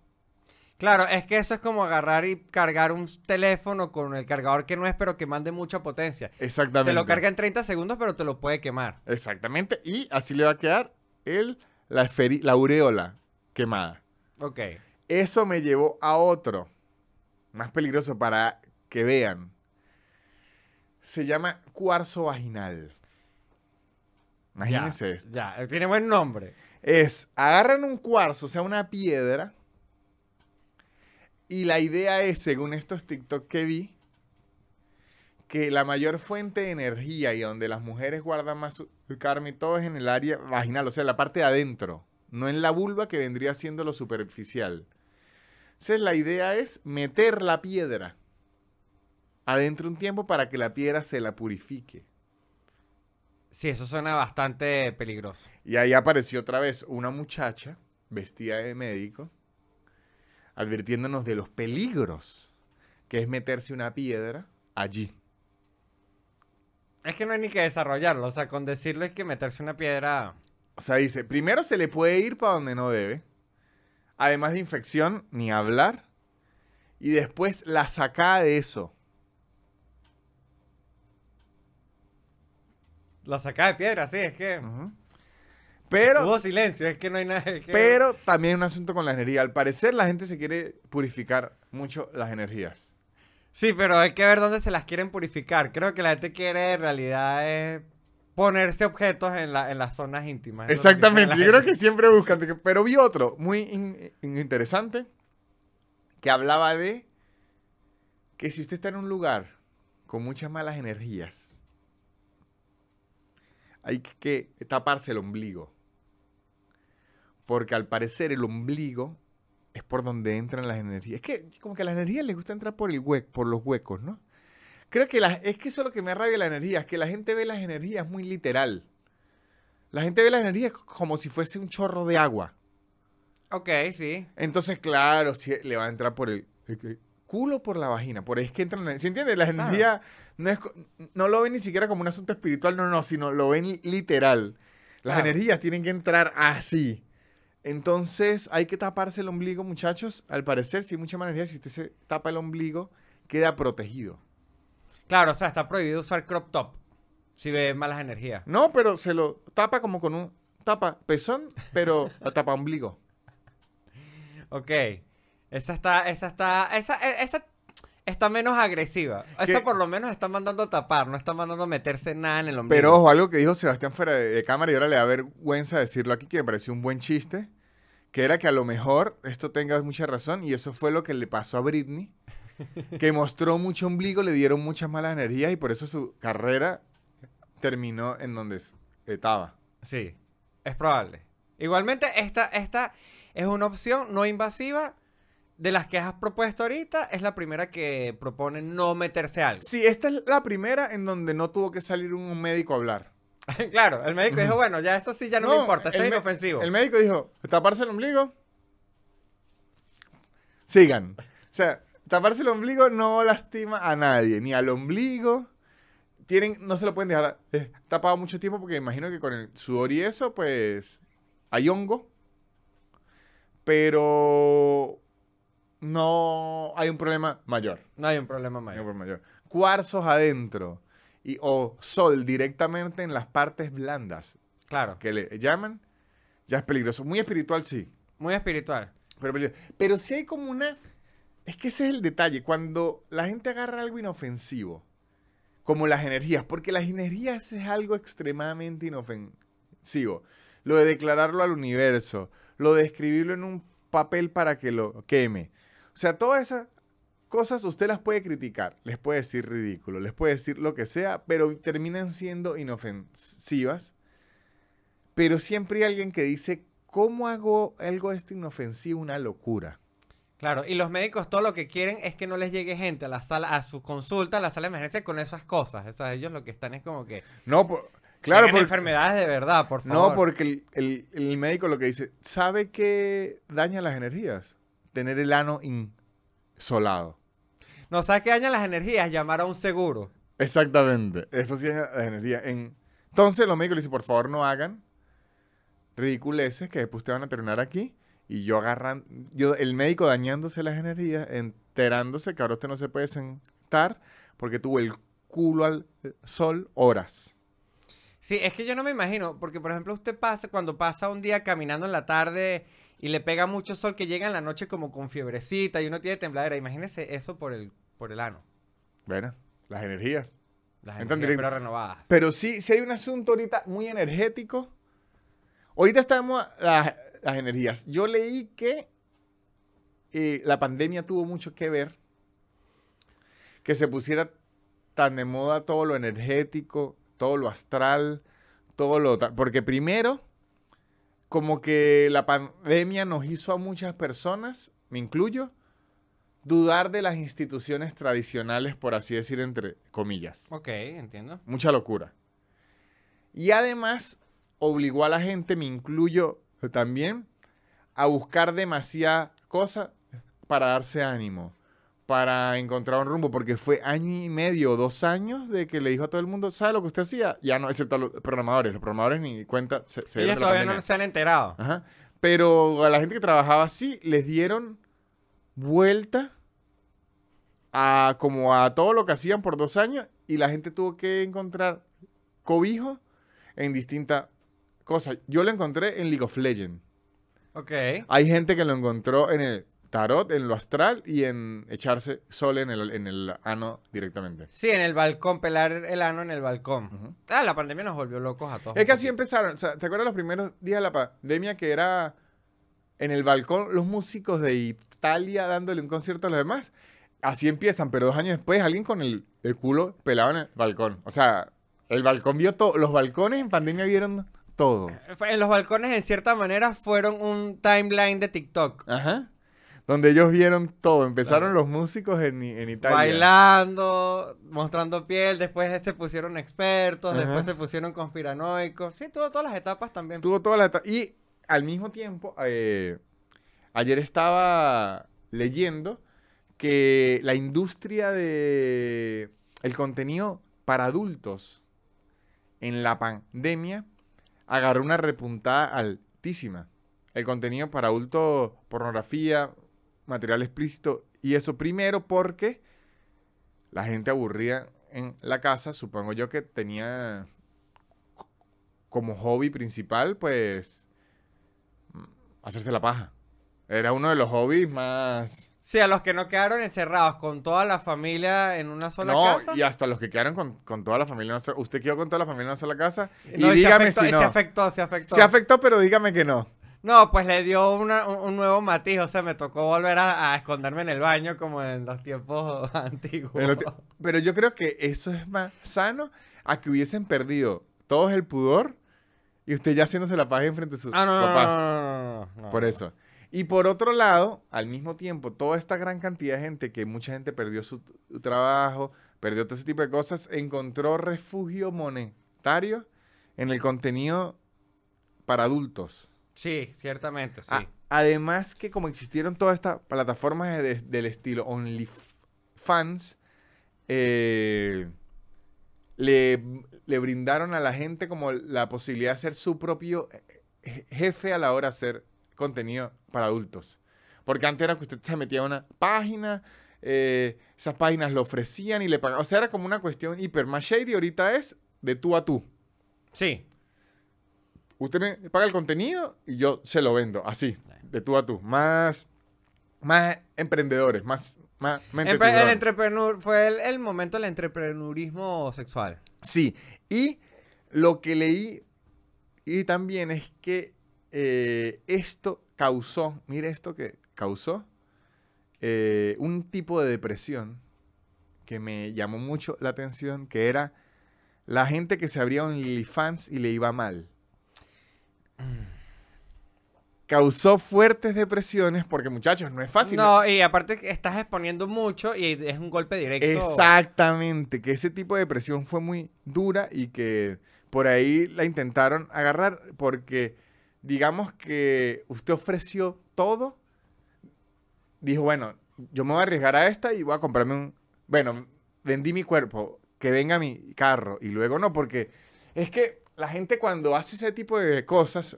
Claro, es que eso es como agarrar y cargar un teléfono con el cargador que no es, pero que mande mucha potencia. Exactamente. Te lo carga en 30 segundos, pero te lo puede quemar. Exactamente. Y así le va a quedar el, la, esferi- la aureola quemada. Ok. Eso me llevó a otro, más peligroso para que vean. Se llama cuarzo vaginal. Imagínense ya, esto. Ya, tiene buen nombre. Es, agarran un cuarzo, o sea, una piedra. Y la idea es, según estos TikTok que vi, que la mayor fuente de energía y donde las mujeres guardan más su karma y todo es en el área vaginal, o sea, la parte de adentro, no en la vulva que vendría siendo lo superficial. Entonces la idea es meter la piedra adentro un tiempo para que la piedra se la purifique. Sí, eso suena bastante peligroso. Y ahí apareció otra vez una muchacha vestida de médico, advirtiéndonos de los peligros que es meterse una piedra allí. Es que no hay ni que desarrollarlo. O sea, con decirlo es que meterse una piedra. O sea, dice, primero se le puede ir para donde no debe, además de infección, ni hablar, y después la sacada de eso. La sacada de piedra, sí, es que. Pero, Hubo silencio, es que no hay nada. que- pero también un asunto con la energía. Al parecer la gente se quiere purificar mucho las energías. Sí, pero hay que ver dónde se las quieren purificar. Creo que la gente quiere en realidad es ponerse objetos en, la, en las zonas íntimas. Exactamente, yo creo que siempre buscan. Pero vi otro muy in- in- interesante que hablaba de que si usted está en un lugar con muchas malas energías, hay que taparse el ombligo. Porque al parecer el ombligo es por donde entran las energías. Es que como que a las energías les gusta entrar por, el hue- por los huecos, ¿no? Creo que las- es que eso es lo que me rabia de la energía, es que la gente ve las energías muy literal. La gente ve las energías como si fuese un chorro de agua. Ok, sí. Entonces, claro, si le va a entrar por el, culo por la vagina. Por ahí es que entran. ¿Se entiende? La energía no, es, no lo ven ni siquiera como un asunto espiritual, no, no, sino lo ven literal. Las Claro. energías tienen que entrar así. Entonces hay que taparse el ombligo, muchachos. Al parecer, si hay mucha energía, si usted se tapa el ombligo, queda protegido. Claro, o sea, está prohibido usar crop top. Si ve malas energías. No, pero se lo tapa como con un tapa pezón, pero [LAUGHS] tapa ombligo. Ok. Esa está, esa está, esa, e- esa está menos agresiva. ¿Qué? por lo menos está mandando a tapar, no está mandando a meterse nada en el ombligo. Pero ojo, algo que dijo Sebastián fuera de, de cámara y ahora le da vergüenza decirlo aquí, que me pareció un buen chiste, que era que a lo mejor esto tenga mucha razón y eso fue lo que le pasó a Britney, que [LAUGHS] mostró mucho ombligo, le dieron muchas malas energías y por eso su carrera terminó en donde estaba. Sí, es probable. Igualmente, esta, esta es una opción no invasiva. De las que has propuesto ahorita, es la primera que propone no meterse algo. Sí, esta es la primera en donde no tuvo que salir un médico a hablar. [LAUGHS] claro, el médico dijo, bueno, ya eso sí ya no, me importa, eso es inofensivo. El médico dijo, taparse el ombligo. Sigan. O sea, taparse el ombligo no lastima a nadie, ni al ombligo. Tienen, no se lo pueden dejar eh, tapado mucho tiempo porque imagino que con el sudor y eso, pues, hay hongo. Pero no hay un problema mayor. No hay un problema No hay un mayor. problema mayor. Cuarzos adentro y, o sol directamente en las partes blandas Claro, que le llaman, ya es peligroso. Muy espiritual, sí. muy espiritual. Pero, pero sí hay como una... Es que ese es el detalle. Cuando la gente agarra algo inofensivo, como las energías, porque las energías es algo extremadamente inofensivo. Lo de declararlo al universo, lo de escribirlo en un papel para que lo queme. O sea, todas esas cosas usted las puede criticar, les puede decir ridículo, les puede decir lo que sea, pero terminan siendo inofensivas. Pero siempre hay alguien que dice, ¿cómo hago algo esto inofensivo una locura? Claro, y los médicos todo lo que quieren es que no les llegue gente a la sala, a su consulta, a la sala de emergencia con esas cosas. O sea, ellos lo que están es como que... No, por- claro, porque, enfermedades de verdad, por favor. no, porque el, el- el médico lo que dice, ¿sabe qué daña las energías? Tener el ano insolado. No, ¿sabes qué dañan las energías? Llamar a un seguro. Exactamente. Eso sí es la energía. En... Entonces los médicos le dicen, por favor no hagan ridiculeces que después te van a terminar aquí. Y yo agarran, yo, el médico dañándose las energías, enterándose que ahora usted no se puede sentar porque tuvo el culo al sol horas. Sí, es que yo no me imagino, porque por ejemplo usted pasa, cuando pasa un día caminando en la tarde y le pega mucho sol que llega en la noche como con fiebrecita y uno tiene tembladera, imagínese eso por el, por el ano. Bueno, las energías. Las energías, pero renovadas. Pero sí, sí hay un asunto ahorita muy energético. Ahorita estamos las, las energías. Yo leí que eh, la pandemia tuvo mucho que ver que se pusiera tan de moda todo lo energético, todo lo astral, todo lo. Porque primero, como que la pandemia nos hizo a muchas personas, me incluyo, dudar de las instituciones tradicionales, por así decir, entre comillas. Ok, entiendo. Mucha locura. Y además obligó a la gente, me incluyo también, a buscar demasiada cosa para darse ánimo, para encontrar un rumbo, porque fue año y medio, dos años de que le dijo a todo el mundo, ¿sabe lo que usted hacía? Ya no, excepto a los programadores, los programadores ni cuenta se, se dieron Ellos todavía no se han enterado. Ajá. Pero a la gente que trabajaba así, les dieron vuelta a como a todo lo que hacían por dos años y la gente tuvo que encontrar cobijo en distintas cosas. Yo lo encontré en League of Legends. Ok. Hay gente que lo encontró en el tarot, en lo astral y en echarse sol en el, en el ano directamente. Sí, en el balcón, pelar el ano en el balcón. Ujú. Ah, la pandemia nos volvió locos a todos. Es que así empezaron. O sea, ¿Te acuerdas los primeros días de la pandemia que era en el balcón los músicos de Italia dándole un concierto a los demás? Así empiezan, pero dos años después alguien con el, el culo pelado en el balcón. O sea, el balcón vio todo. Los balcones en pandemia vieron todo. Fue- En los balcones, en cierta manera, fueron un timeline de TikTok. Ajá. Donde ellos vieron todo. Empezaron Claro. los músicos en, en Italia. Bailando, mostrando piel, después se pusieron expertos, Ajá. después se pusieron conspiranoicos. Sí, tuvo todas las etapas también. Tuvo toda la etapa. Y al mismo tiempo, eh, ayer estaba leyendo que la industria de el contenido para adultos en la pandemia agarró una repuntada altísima. El contenido para adultos, pornografía, material explícito y eso primero porque la gente aburrida en la casa, supongo yo que tenía como hobby principal, pues, mm, hacerse la paja. Era uno de los hobbies más... Sí, a los que no quedaron encerrados con toda la familia en una sola no, casa. y hasta los que quedaron con, con toda la familia. en una sola- Usted quedó con toda la familia en una sola casa. Y No, dígame se afectó, si y no. Se afectó, se afectó. Se afectó, pero dígame que no. No, pues le dio una- un, nuevo matiz. O sea, me tocó volver a, a esconderme en el baño como en los tiempos [LAUGHS] antiguos. Pero yo creo que eso es más sano a que hubiesen perdido todos el pudor y usted ya haciéndose la paja enfrente de sus Ah, no, papás. no, no, no, no, Por eso. Y por otro lado, al mismo tiempo, toda esta gran cantidad de gente, que mucha gente perdió su trabajo, perdió todo ese tipo de cosas, encontró refugio monetario en el contenido para adultos. Sí, ciertamente, sí. Además que como existieron todas estas plataformas de- de- del estilo OnlyFans, eh, le, le brindaron a la gente como la posibilidad de ser su propio je- jefe a la hora de hacer contenido para adultos. Porque antes era que usted se metía a una página, eh, esas páginas lo ofrecían y le pagaban. O sea, era como una cuestión hiper más shady. Ahorita es de tú a tú. Sí. Usted me paga el contenido y yo se lo vendo, así, de tú a tú. Más, más emprendedores, más, más Empre- el entrepreneur, fue el, el momento del entreprenurismo sexual. Sí, y lo que leí y también es que eh, esto causó, mire esto que causó, eh, un tipo de depresión que me llamó mucho la atención, que era la gente que se abría OnlyFans y le iba mal. Causó fuertes depresiones porque, muchachos, no es fácil. No, y aparte que estás exponiendo mucho y es un golpe directo. Exactamente, que ese tipo de depresión fue muy dura y que por ahí la intentaron agarrar porque digamos que usted ofreció todo, dijo, bueno, yo me voy a arriesgar a esta y voy a comprarme un, bueno, vendí mi cuerpo, que venga mi carro y luego no, porque es que la gente cuando hace ese tipo de cosas,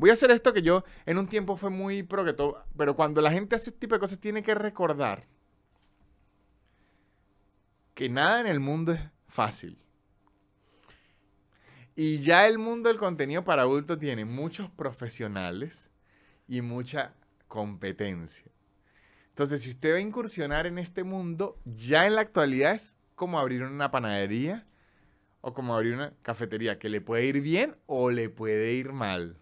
voy a hacer esto que yo en un tiempo fue muy pro que todo, pero cuando la gente hace este tipo de cosas tiene que recordar que nada en el mundo es fácil. Y ya el mundo del contenido para adultos tiene muchos profesionales y mucha competencia. Entonces, si usted va a incursionar en este mundo, ya en la actualidad es como abrir una panadería o como abrir una cafetería, que le puede ir bien o le puede ir mal.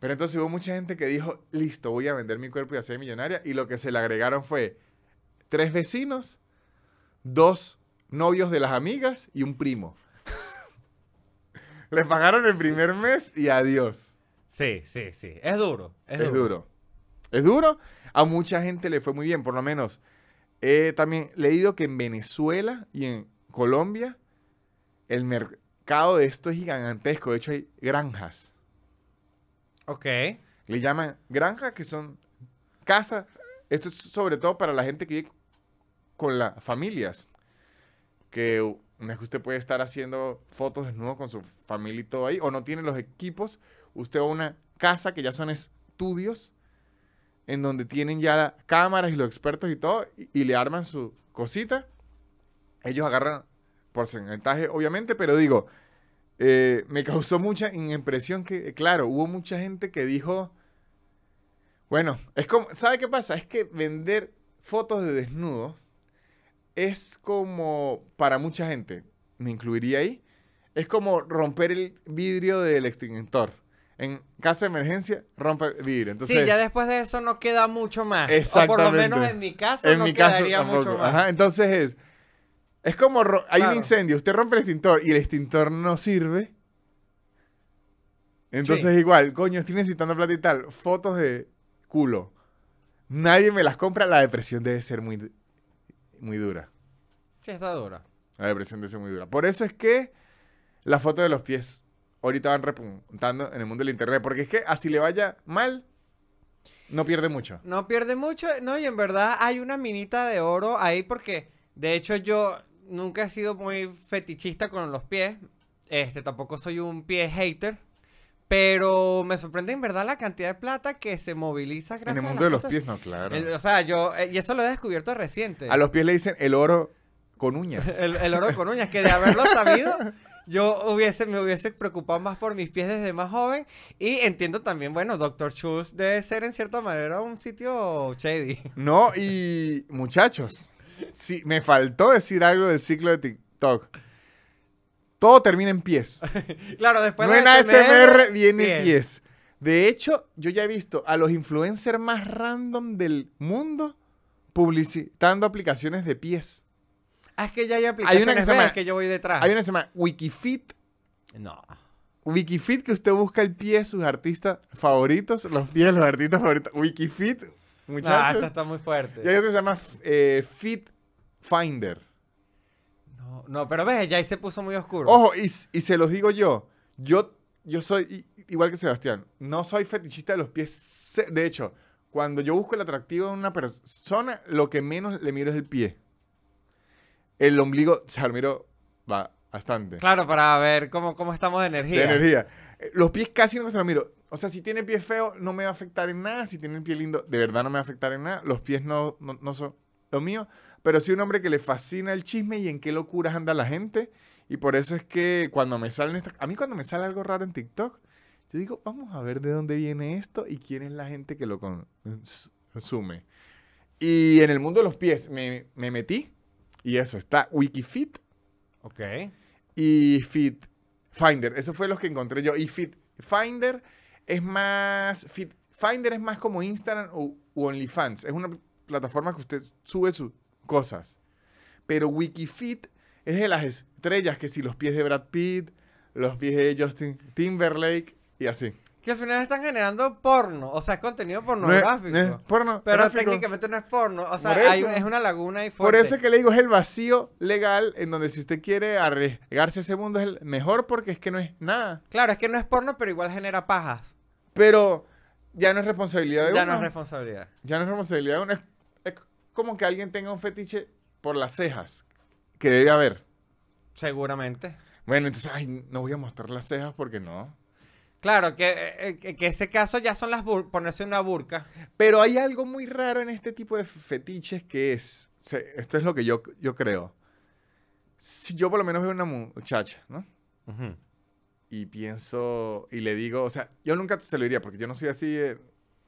Pero entonces hubo mucha gente que dijo, listo, voy a vender mi cuerpo y hacer millonaria. Y lo que se le agregaron fue tres vecinos, dos novios de las amigas y un primo. [LAUGHS] Le pagaron el primer mes y adiós. Sí, sí, sí. Es duro. Es, Es, duro. Es duro. A mucha gente le fue muy bien, por lo menos. He también leído que en Venezuela y en Colombia el mercado de esto es gigantesco. De hecho, hay granjas. Ok. Le llaman granjas, que son casas. Esto es sobre todo para la gente que vive con las familias. Que usted puede estar haciendo fotos desnudo con su familia y todo ahí, o no tiene los equipos, usted va a una casa que ya son estudios, en donde tienen ya cámaras y los expertos y todo, y, y le arman su cosita. Ellos agarran porcentaje, obviamente, pero digo, eh, me causó mucha impresión que, claro, hubo mucha gente que dijo, bueno, es como, ¿sabe qué pasa? Es que vender fotos de desnudos es como, para mucha gente, me incluiría ahí, es como romper el vidrio del extintor. En caso de emergencia, rompe el vidrio. Entonces, sí, ya después de eso no queda mucho más. O Exactamente. por lo menos en mi caso en no mi quedaría mucho más. Ajá, entonces es, es como, hay Claro. un incendio, usted rompe el extintor y el extintor no sirve. Entonces Sí. igual, coño, estoy necesitando plata y tal, fotos de culo. Nadie me las compra, la depresión debe ser muy, muy dura. Sí, está dura. La depresión debe ser muy dura. Por eso es que las fotos de los pies ahorita van repuntando en el mundo del internet, porque es que así le vaya mal, No pierde mucho. No pierde mucho, no, y en verdad hay una minita de oro ahí porque, de hecho, yo nunca he sido muy fetichista con los pies. Este, tampoco soy un pie hater. Pero me sorprende en verdad la cantidad de plata que se moviliza gracias En el mundo de los pies, no, claro. El- o sea, yo, eh, y eso lo he descubierto reciente. A los pies le dicen el oro con uñas. [LAUGHS] El, el oro con uñas, que de haberlo sabido, [LAUGHS] yo hubiese, me hubiese preocupado más por mis pies desde más joven. Y entiendo también, bueno, Dr. Schultz debe ser en cierta manera un sitio shady. No, y muchachos, sí, me faltó decir algo del ciclo de TikTok. Todo termina en pies. [LAUGHS] claro, después no la en ASMR SMR, viene pies. pies. De hecho, yo ya he visto a los influencers más random del mundo publicitando aplicaciones de pies. Ah, es que ya hay aplicaciones que se ves, llama- que yo voy detrás. Hay una que se llama Wikifit. No. Wikifit que usted busca el pie de sus artistas favoritos, los pies de los artistas favoritos. Wikifit, Ah, muchachos. esa está muy fuerte. y hay otro que se llama eh, Fit Finder. No, no, pero ves, ya ahí se puso muy oscuro. Ojo, y, y se los digo yo. Yo, yo soy igual que Sebastián. No soy fetichista de los pies. De hecho, cuando yo busco el atractivo en una persona, lo que menos le miro es el pie. El ombligo, o sea, lo miro va, bastante. Claro, para ver cómo, cómo estamos de energía. De energía. Los pies casi no se los miro. O sea, si tiene pie feo, no me va a afectar en nada. Si tiene el pie lindo, de verdad no me va a afectar en nada. Los pies no, no, no son lo mío. Pero soy un hombre que le fascina el chisme y en qué locuras anda la gente. Y por eso es que cuando me salen estas... A mí cuando me sale algo raro en TikTok, yo digo, vamos a ver de dónde viene esto y quién es la gente que lo con- consume. Y en el mundo de los pies me, me metí. Y eso, está Wikifit Ok. y Fit Finder. Eso fue los que encontré yo. Y Fit Finder es más. Fit Finder es más como Instagram o OnlyFans. Es una plataforma que usted sube sus cosas. Pero Wikifit es de las estrellas que si los pies de Brad Pitt, los pies de Justin Timberlake y así. Que al final están generando porno, o sea, es contenido No es- pornográfico. no es porno pero gráfico. técnicamente no es porno, o sea, hay- es una laguna ahí Por eso es que le digo, es el vacío legal en donde si usted quiere arriesgarse a ese mundo es el mejor porque es que no es nada. Claro, es que no es porno, pero igual genera pajas. Pero ya no es responsabilidad de Ya uno. no es responsabilidad. Ya no es responsabilidad de uno. Es, es como que alguien tenga un fetiche por las cejas. Que debe haber. Seguramente. Bueno, entonces, ay, no voy a mostrar las cejas porque no. Claro, que, eh, que, que ese caso ya son las bur- ponerse una burka. Pero hay algo muy raro en este tipo de fetiches que es. se- esto es lo que yo, yo creo. Si yo por lo menos veo una muchacha, ¿no? Y pienso. Y le digo. O sea, yo nunca se lo diría porque yo no soy así. eh,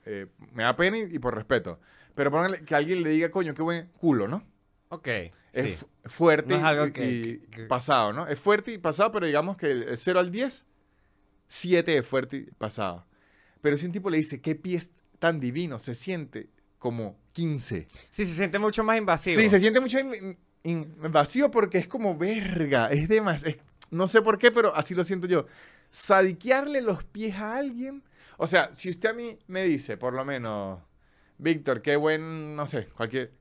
eh, me da pena y, y por respeto. Pero póngale que alguien le diga, coño, qué buen culo, ¿no? Ok. Es sí. fuerte No es y- algo y, que- y que- pasado, ¿no? Es fuerte y pasado, pero digamos que el, el 0 al 10, 7 es fuerte y pasado. Pero si un tipo le dice, qué pie es tan divino, se siente como 15. Sí, se siente mucho más invasivo. Sí, se siente mucho in- in- vacío porque es como verga, es demasiado. No sé por qué, pero así lo siento yo. Sadiquearle los pies a alguien. O sea, si usted a mí me dice, por lo menos, Víctor, qué buen, no sé, cualquier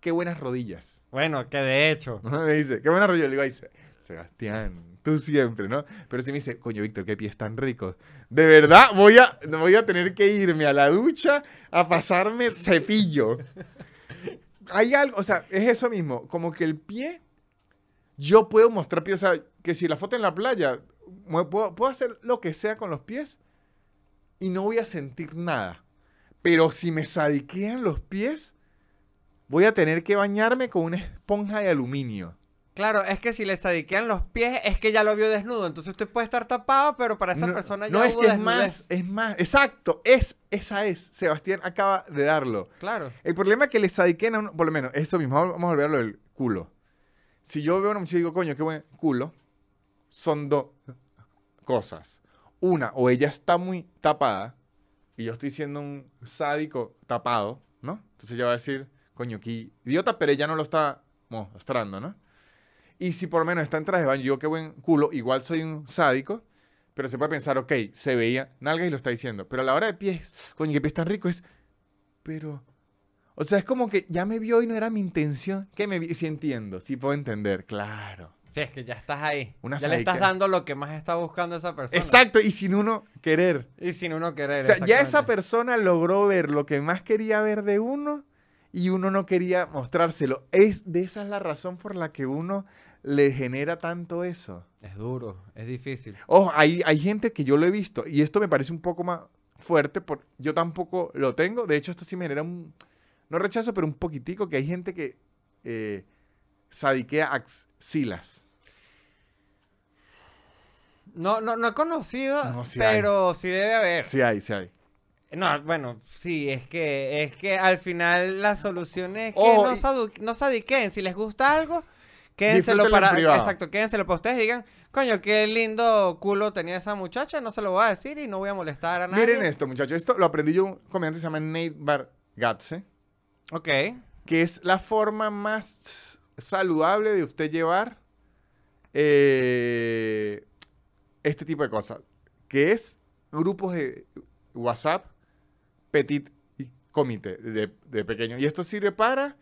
qué buenas rodillas. Bueno, que de hecho. [LAUGHS] Me dice, qué buena rollo. Le digo, "Ay, Se- Sebastián, tú siempre, ¿no? Pero si me dice, coño, Víctor, qué pies tan ricos. De verdad, voy a, voy a tener que irme a la ducha a pasarme cepillo. Hay algo, o sea, es eso mismo. Como que el pie, yo puedo mostrar pie. O sea, que si la foto en la playa, puedo, puedo hacer lo que sea con los pies y no voy a sentir nada. Pero si me sadiquean los pies, voy a tener que bañarme con una esponja de aluminio. Claro, es que si le sadiquean los pies, es que ya lo vio desnudo. Entonces usted puede estar tapado, pero para esa no, persona ya no es hubo que es más, es más, exacto, es, esa es, Sebastián acaba de darlo. Claro. El problema es que le sadiquen a uno, por lo menos, eso mismo, vamos a volver a lo del culo. Si yo veo a una muchacha y digo, coño, qué buen culo, son dos cosas. Una, o ella está muy tapada, y yo estoy siendo un sádico tapado, ¿no? Entonces ella va a decir, coño, qué idiota, pero ella no lo está mostrando, ¿no? Y si por lo menos está en traje de baño, yo qué buen culo, igual soy un sádico, pero se puede pensar, ok, se veía nalgas y lo está diciendo. Pero a la hora de pies, coño, qué pies tan rico es, pero... O sea, es como que ya me vio y no era mi intención. Que me vi, sí entiendo, sí puedo entender, claro. Sí, es que ya estás ahí. Una ya le estás dando lo que más está buscando esa persona. Exacto, y sin uno querer. Y sin uno querer. O sea, ya esa persona logró ver lo que más quería ver de uno y uno no quería mostrárselo. Es de esa es la razón por la que uno le genera tanto eso. Es duro, es difícil. Ojo, hay, hay gente que yo lo he visto y esto me parece un poco más fuerte porque yo tampoco lo tengo. De hecho, esto sí me genera un, no rechazo, pero un poquitico que hay gente que eh, sadiquea axilas. No, no, no he conocido, No, sí hay. pero sí debe haber. Sí hay, sí hay. No, bueno, sí, es que, es que al final la solución es que no, y- no sadiquen. Si les gusta algo, quédenselo para. Exacto, quédenselo para ustedes y digan, coño, qué lindo culo tenía esa muchacha, no se lo voy a decir y no voy a molestar a nadie. Miren esto, muchachos. Esto lo aprendí yo un comediante que se llama Nate Bargatze. Ok. que es la forma más saludable de usted llevar eh, este tipo de cosas, que es grupos de WhatsApp, petit y comité de, de pequeño. Y esto sirve para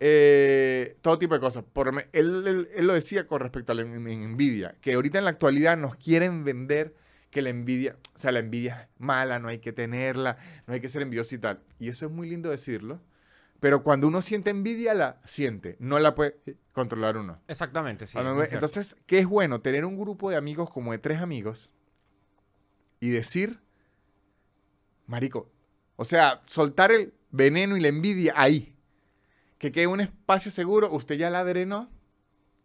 eh, todo tipo de cosas. Por, él, él- él lo decía con respecto a la en- en envidia, que ahorita en la actualidad nos quieren vender que la envidia, o sea, la envidia es mala, no hay que tenerla, no hay que ser envidioso y tal. Y eso es muy lindo decirlo. Pero cuando uno siente envidia, la siente. No la puede controlar uno. Exactamente, sí. Entonces, ¿qué es bueno? Tener un grupo de amigos como de tres amigos y decir, marico, o sea, soltar el veneno y la envidia ahí. Que quede un espacio seguro, usted ya la drenó,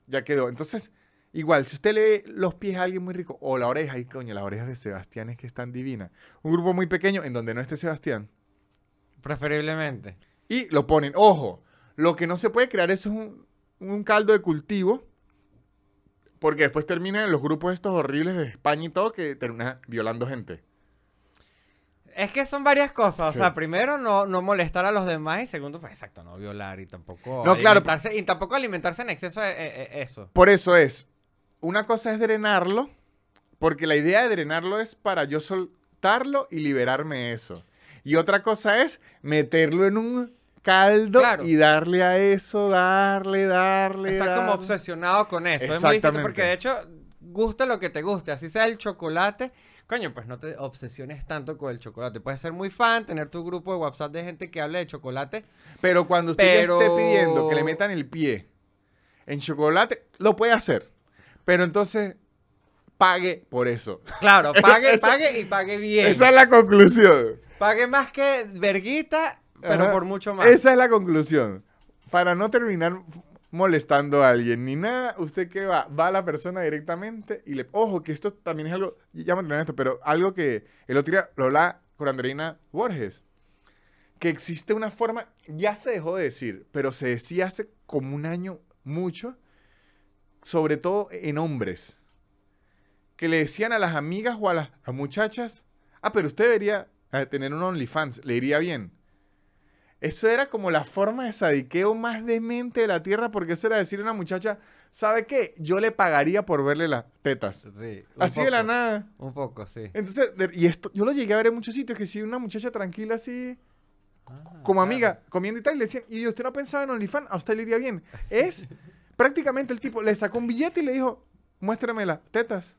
ya quedó. Entonces, igual, si usted le ve los pies a alguien muy rico, o la oreja, y coño, las orejas de Sebastián es que están divinas. Un grupo muy pequeño en donde no esté Sebastián. Preferiblemente. Y lo ponen. Ojo, lo que no se puede crear eso es un, un caldo de cultivo. Porque después terminan los grupos estos horribles de España y todo que terminan violando gente. Es que son varias cosas. Sí. O sea, primero, no, no molestar a los demás. Y segundo, pues exacto, no violar y tampoco. No, claro, alimentarse- Y tampoco alimentarse en exceso de eh, eh, eso. Por eso es, una cosa es drenarlo, porque la idea de drenarlo es para yo soltarlo y liberarme eso. Y otra cosa es meterlo en un caldo Claro. y darle a eso, darle, darle. Estar como darle. obsesionado con eso. Es muy Exactamente. porque de hecho, gusta lo que te guste. Así sea el chocolate. Coño, pues no te obsesiones tanto con el chocolate. Puedes ser muy fan, tener tu grupo de WhatsApp de gente que hable de chocolate. Pero cuando usted esté pidiendo que le metan el pie en chocolate, lo puede hacer. Pero entonces pague por eso. Claro, [LAUGHS] pague, Esa- pague y pague bien. Esa es la conclusión. Pague más que verguita, pero Ajá. por mucho más. Esa es la conclusión. Para no terminar molestando a alguien ni nada, ¿usted qué va? Va a la persona directamente y le... Ojo, que esto también es algo... Ya me esto, pero algo que el otro día lo hablaba con Andreina Borges. Que existe una forma... Ya se dejó de decir, pero se decía hace como un año mucho, sobre todo en hombres, que le decían a las amigas o a las a muchachas, ah, pero usted debería eh, tener un OnlyFans, le iría bien. Eso era como la forma de sadiqueo más demente de la tierra, porque eso era decirle a una muchacha, ¿sabe qué? Yo le pagaría por verle las tetas. Sí, Así de la nada. Un poco, sí. Entonces, y esto, yo lo llegué a ver en muchos sitios, que si una muchacha tranquila así, Ah, como claro. amiga, comiendo y tal, y le decían, y usted no pensaba en OnlyFans, a usted le iría bien. Es [LAUGHS] prácticamente el tipo, le sacó un billete y le dijo, muéstrame las tetas.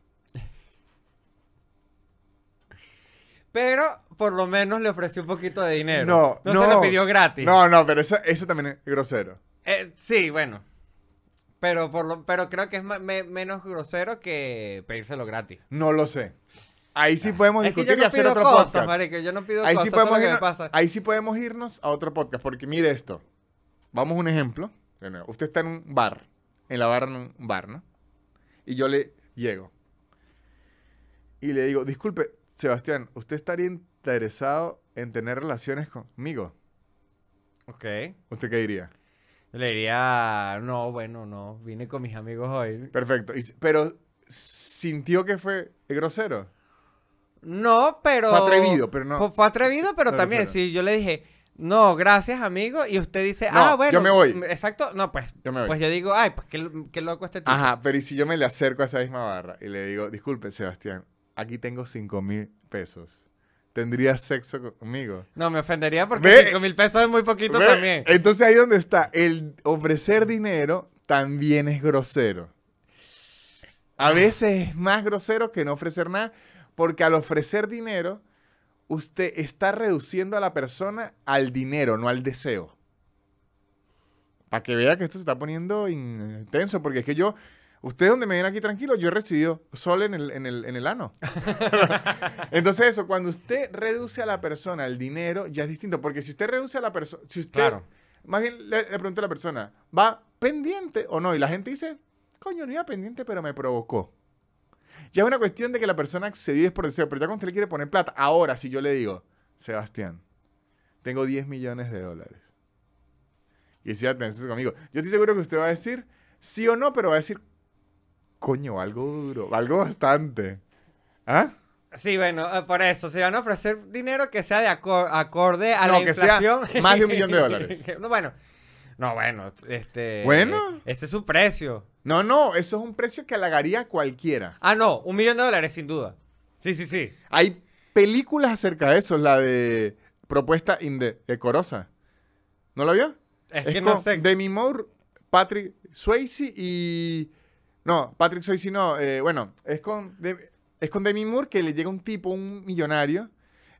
Pero por lo menos le ofreció un poquito de dinero. No, no. no. se lo pidió gratis. No, no, pero eso, eso también es grosero. Eh, sí, bueno. Pero, por lo, pero creo que es me- menos grosero que pedírselo gratis. No lo sé. Ahí sí podemos es que discutir yo y no hacer pido otro cosas, podcast. marico. Yo no pido Ahí cosas. sí, podemos me irnos, pasa. ahí sí podemos irnos a otro podcast, porque mire esto. Vamos a un ejemplo. Usted está en un bar, en la barra en un bar, ¿no? Y yo le llego. Y le digo, disculpe, Sebastián, ¿usted estaría interesado en tener relaciones conmigo? Ok. ¿Usted qué diría? Yo le diría, no, bueno, no. Vine con mis amigos hoy. Perfecto. Y- pero sintió que fue grosero. No, pero. Fue atrevido, pero no- Fue, fue atrevido, pero no también, grosero. si yo le dije, no, gracias, amigo, y usted dice, No, ah, bueno. yo me voy. Exacto, no, pues. Yo me voy. Pues yo digo, ay, pues qué, qué loco este tipo. Ajá, pero ¿y si yo me le acerco a esa misma barra y le digo, disculpe, Sebastián, aquí tengo cinco mil pesos. ¿Tendrías sexo conmigo? No, me ofendería porque Ve. 5 mil pesos es muy poquito ¿Ve? también. Entonces ahí donde está, el ofrecer dinero también es grosero. A veces es más grosero que no ofrecer nada, porque al ofrecer dinero, usted está reduciendo a la persona al dinero, no al deseo. Para que vea que esto se está poniendo intenso, porque es que yo, usted donde me ven aquí tranquilo, yo he recibido sol en el, en el, en el ano. [LAUGHS] Entonces eso, cuando usted reduce a la persona al dinero, ya es distinto, porque si usted reduce a la persona, si usted, Claro. más bien le, le pregunta a la persona, ¿va pendiente o no? Y la gente dice, coño, no iba pendiente, pero me provocó. Ya es una cuestión de que la persona accedió es por deseo, pero ya cuando usted le quiere poner plata, ahora si yo le digo, Sebastián, tengo 10 millones de dólares. Y tenés eso conmigo. Yo estoy seguro que usted va a decir sí o no, pero va a decir, coño, algo duro, algo bastante. ¿Ah? Sí, bueno, eh, por eso, se van a ofrecer dinero que sea de acor- acorde a No, la que sea inflación. más de un millón de [LAUGHS] dólares. No, bueno, no, bueno, este... Bueno. Este es su precio. No, no, eso es un precio que halagaría a cualquiera. Ah, no, un millón de dólares, sin duda. Sí, sí, sí. Hay películas acerca de eso, la de Propuesta Indecorosa. ¿No la vio? Es, Es que no sé. Demi Moore, Patrick Swayze y... No, Patrick Swayze no. eh, bueno, es con, De- es con Demi Moore que le llega un tipo, un millonario.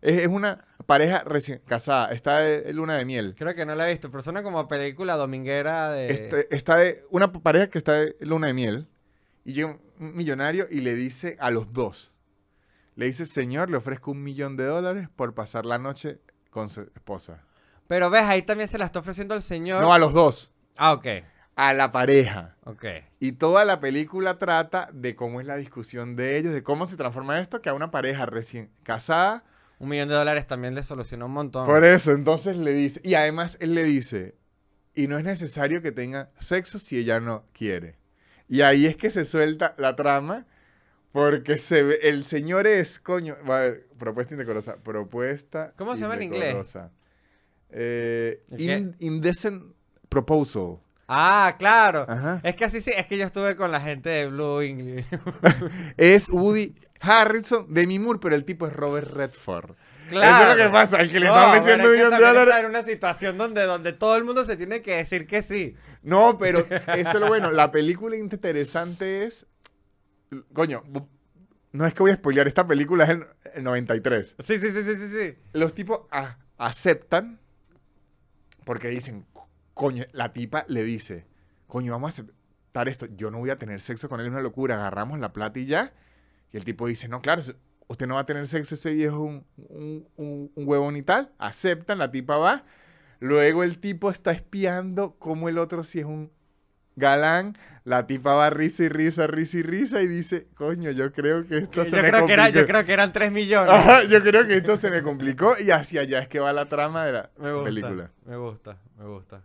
Es, es una pareja recién casada. Está de luna de miel. Creo que no la he visto, pero suena como película dominguera de... Este- está de una pareja que está de luna de miel. Y llega un- un millonario y le dice a los dos. Le dice, señor, le ofrezco un millón de dólares por pasar la noche con su esposa. Pero ves, ahí también se la está ofreciendo el señor. No a los dos, Ah, ok, a la pareja. ok. Y toda la película trata de cómo es la discusión de ellos, de cómo se transforma esto, que a una pareja recién casada. Un millón de dólares también le solucionó un montón. Por eso, entonces le dice, y además él le dice, y no es necesario que tenga sexo si ella no quiere. Y ahí es que se suelta la trama, porque se ve, el señor es, coño, va a ver, propuesta indecorosa, propuesta ¿Cómo se llama en inglés? Eh, indecent proposal. Ah, claro. Ajá. Es que así sí, es que yo estuve con la gente de Blue English. [LAUGHS] Es Woody Harrison, Demi Moore, pero el tipo es Robert Redford. claro. Eso es lo que pasa, el que le No, está ofreciendo un millón de dólares. está en una situación donde, donde todo el mundo se tiene que decir que sí. No, pero eso es lo bueno. La película interesante es. Coño, no es que voy a spoilear, esta película es el, el 93. Sí, sí, sí, sí, sí, sí. Los tipos a- aceptan porque dicen, coño, la tipa le dice, coño, vamos a aceptar esto. Yo no voy a tener sexo con él, es una locura. Agarramos la plata y ya. Y el tipo dice, no, claro, usted no va a tener sexo, ese viejo es un, un, un- un huevón y tal. Aceptan, la tipa va. Luego el tipo está espiando como el otro si es un galán. La tipa va risa y risa, risa y risa y dice, coño, yo creo que esto Yo se me que era, yo complicó". creo que eran 3 millones. Ajá, yo creo que esto se me complicó y hacia allá es que va la trama de la Me gusta. película. Me gusta, me gusta.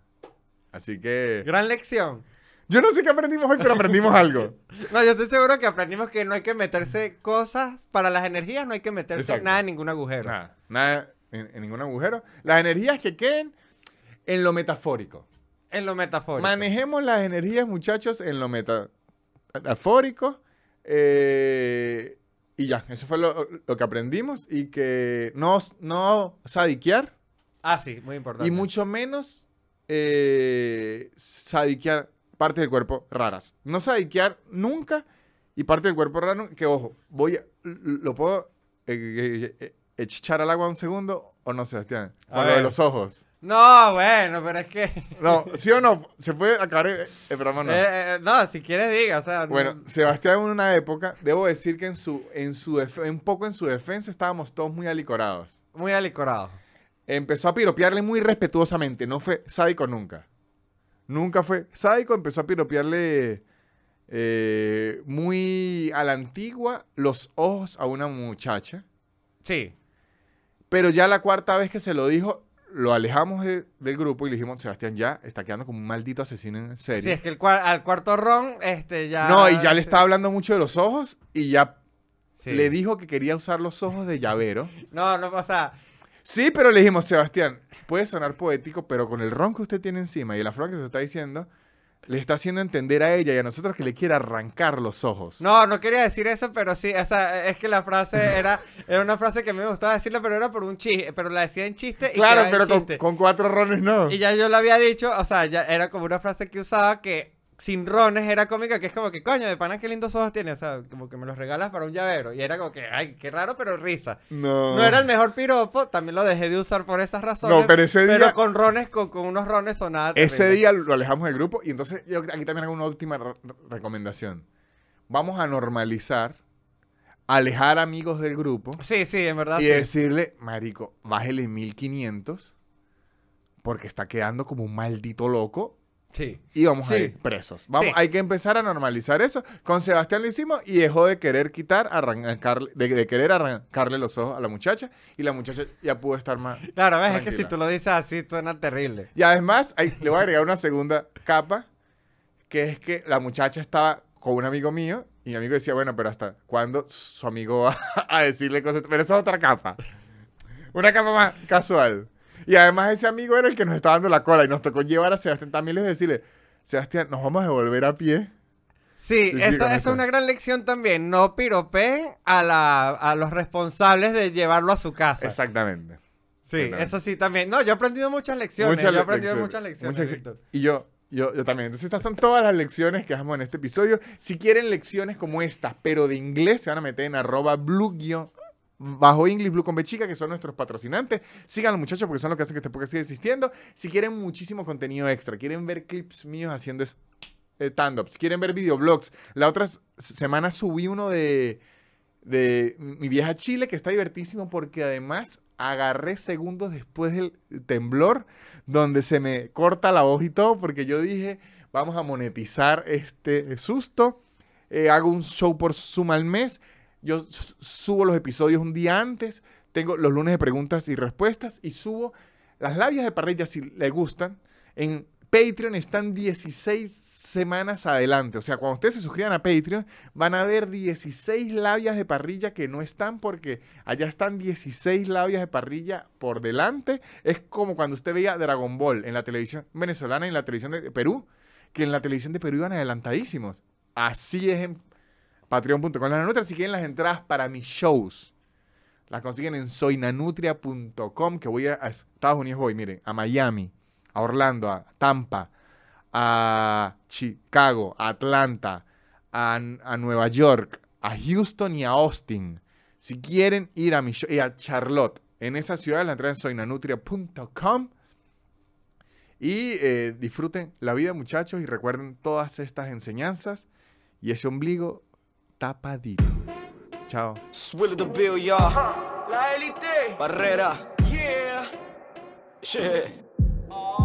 Así que Gran lección. yo no sé qué aprendimos hoy, pero aprendimos [LAUGHS] algo. No, yo estoy seguro que aprendimos que no hay que meterse cosas para las energías, no hay que meterse Exacto. nada en ningún agujero. Nada, nada en, en ningún agujero. Las energías que queden en lo metafórico. En lo metafórico. Manejemos las energías, muchachos, en lo meta- metafórico. eh, y ya, eso fue lo, lo que aprendimos. Y que no, no sadiquear Ah, sí, muy importante. y mucho menos eh, sadiquear partes del cuerpo raras. No sadiquear nunca y parte del cuerpo raro que, ojo, voy a, lo puedo eh, eh, eh, echar al agua un segundo o no, Sebastián. A Con lo de los ojos. No, bueno, pero es que... [LAUGHS] No, ¿sí o no? ¿Se puede acabar el, el programa no? Eh, eh, no, si quieres diga, o sea... Bueno, no- Sebastián en una época, debo decir que en su, en su un poco en su defensa estábamos todos muy alicorados. muy alicorado. Empezó a piropearle muy respetuosamente, no fue sádico nunca. Nunca fue sádico, empezó a piropearle eh, muy a la antigua los ojos a una muchacha. Sí. Pero ya la cuarta vez que se lo dijo, lo alejamos de- del grupo y le dijimos, Sebastián ya está quedando como un maldito asesino en serie. Sí, es que el cua- al cuarto ron, este, ya... No, y ya le estaba hablando mucho de los ojos y ya Sí. le dijo que quería usar los ojos de llavero. No, no, o sea... Sí, pero le dijimos, Sebastián, puede sonar poético, pero con el ron que usted tiene encima y la flor que se está diciendo, le está haciendo entender a ella y a nosotros que le quiere arrancar los ojos. No, no quería decir eso, pero sí, o sea, es que la frase era, era una frase que me gustaba decirla, pero era por un chiste, pero la decía en chiste y claro, quedaba en pero con, cuatro rones no. Y ya yo lo había dicho, o sea, ya era como una frase que usaba que sin rones era cómica, que es como que, coño, de pana qué lindos ojos tiene, o sea, como que me los regalas para un llavero. Y era como que, ay, qué raro, pero risa. No. No era el mejor piropo, también lo dejé de usar por esas razones. No, pero ese día- Pero con rones, con, con unos rones sonaba Ese terrible. día lo alejamos del grupo y entonces yo aquí también hago una última re- re- recomendación. Vamos a normalizar, alejar amigos del grupo Sí, sí, en verdad. y sí. decirle, marico, bájele 1500 porque está quedando como un maldito loco Sí. y vamos a Sí. ir presos. Vamos, Sí. Hay que empezar a normalizar eso. Con Sebastián lo hicimos y dejó de querer quitar, arrancarle, de, de querer arrancarle los ojos a la muchacha y la muchacha ya pudo estar más... Claro, ves, es que si tú lo dices así, suena terrible. Y además, ahí le voy a agregar una segunda capa, que es que la muchacha estaba con un amigo mío y mi amigo decía, bueno, pero ¿hasta cuándo su amigo va [LAUGHS] a decirle cosas? Pero esa es otra capa. Una capa más casual. Y además ese amigo era el que nos estaba dando la cola y nos tocó llevar a Sebastián también les decirle, Sebastián, nos vamos a devolver a pie. Sí, Sí, eso, es una gran lección también. No piropeen a, la, a los responsables de llevarlo a su casa. Exactamente. Sí, Exactamente. eso sí también. No, yo he aprendido muchas lecciones. yo he aprendido lecciones, muchas lecciones, muchas Víctor. Y yo, yo, yo también. Entonces, estas son todas las lecciones que dejamos en este episodio. Si quieren lecciones como estas, pero de inglés, se van a meter en arroba blue bajo English Blue con B chica, que son nuestros patrocinantes. Sigan a los muchachos porque son los que hacen que este podcast siga existiendo. Si quieren muchísimo contenido extra, quieren ver clips míos haciendo eh, stand-ups, quieren ver videoblogs. La otra semana subí uno de, de mi vieja Chile, que está divertísimo porque además agarré segundos después del temblor, donde se me corta la voz y todo, porque yo dije, vamos a monetizar este susto. Eh, hago un show por Zoom al mes. Yo subo los episodios un día antes. Tengo los lunes de preguntas y respuestas. Y subo las labias de parrilla si le gustan. En Patreon están 16 semanas adelante. O sea, cuando ustedes se suscriban a Patreon, van a ver 16 labias de parrilla que no están porque allá están 16 labias de parrilla por delante. Es como cuando usted veía Dragon Ball en la televisión venezolana y en la televisión de Perú, que en la televisión de Perú iban adelantadísimos. Así es en patreon.com. La Nanutra, si quieren las entradas para mis shows, las consiguen en soynanutria.com, que voy a, a Estados Unidos, voy, miren, a Miami, a Orlando, a Tampa, a Chicago, a Atlanta, a, a Nueva York, a Houston y a Austin. Si quieren ir a mi show, y a Charlotte, en esa ciudad, la entrada en soynanutria.com. Y eh, disfruten la vida, muchachos, y recuerden todas estas enseñanzas y ese ombligo tapadito. Chao. Swilly the Bill, y'all. La élite. Barrera. Yeah. Yeah.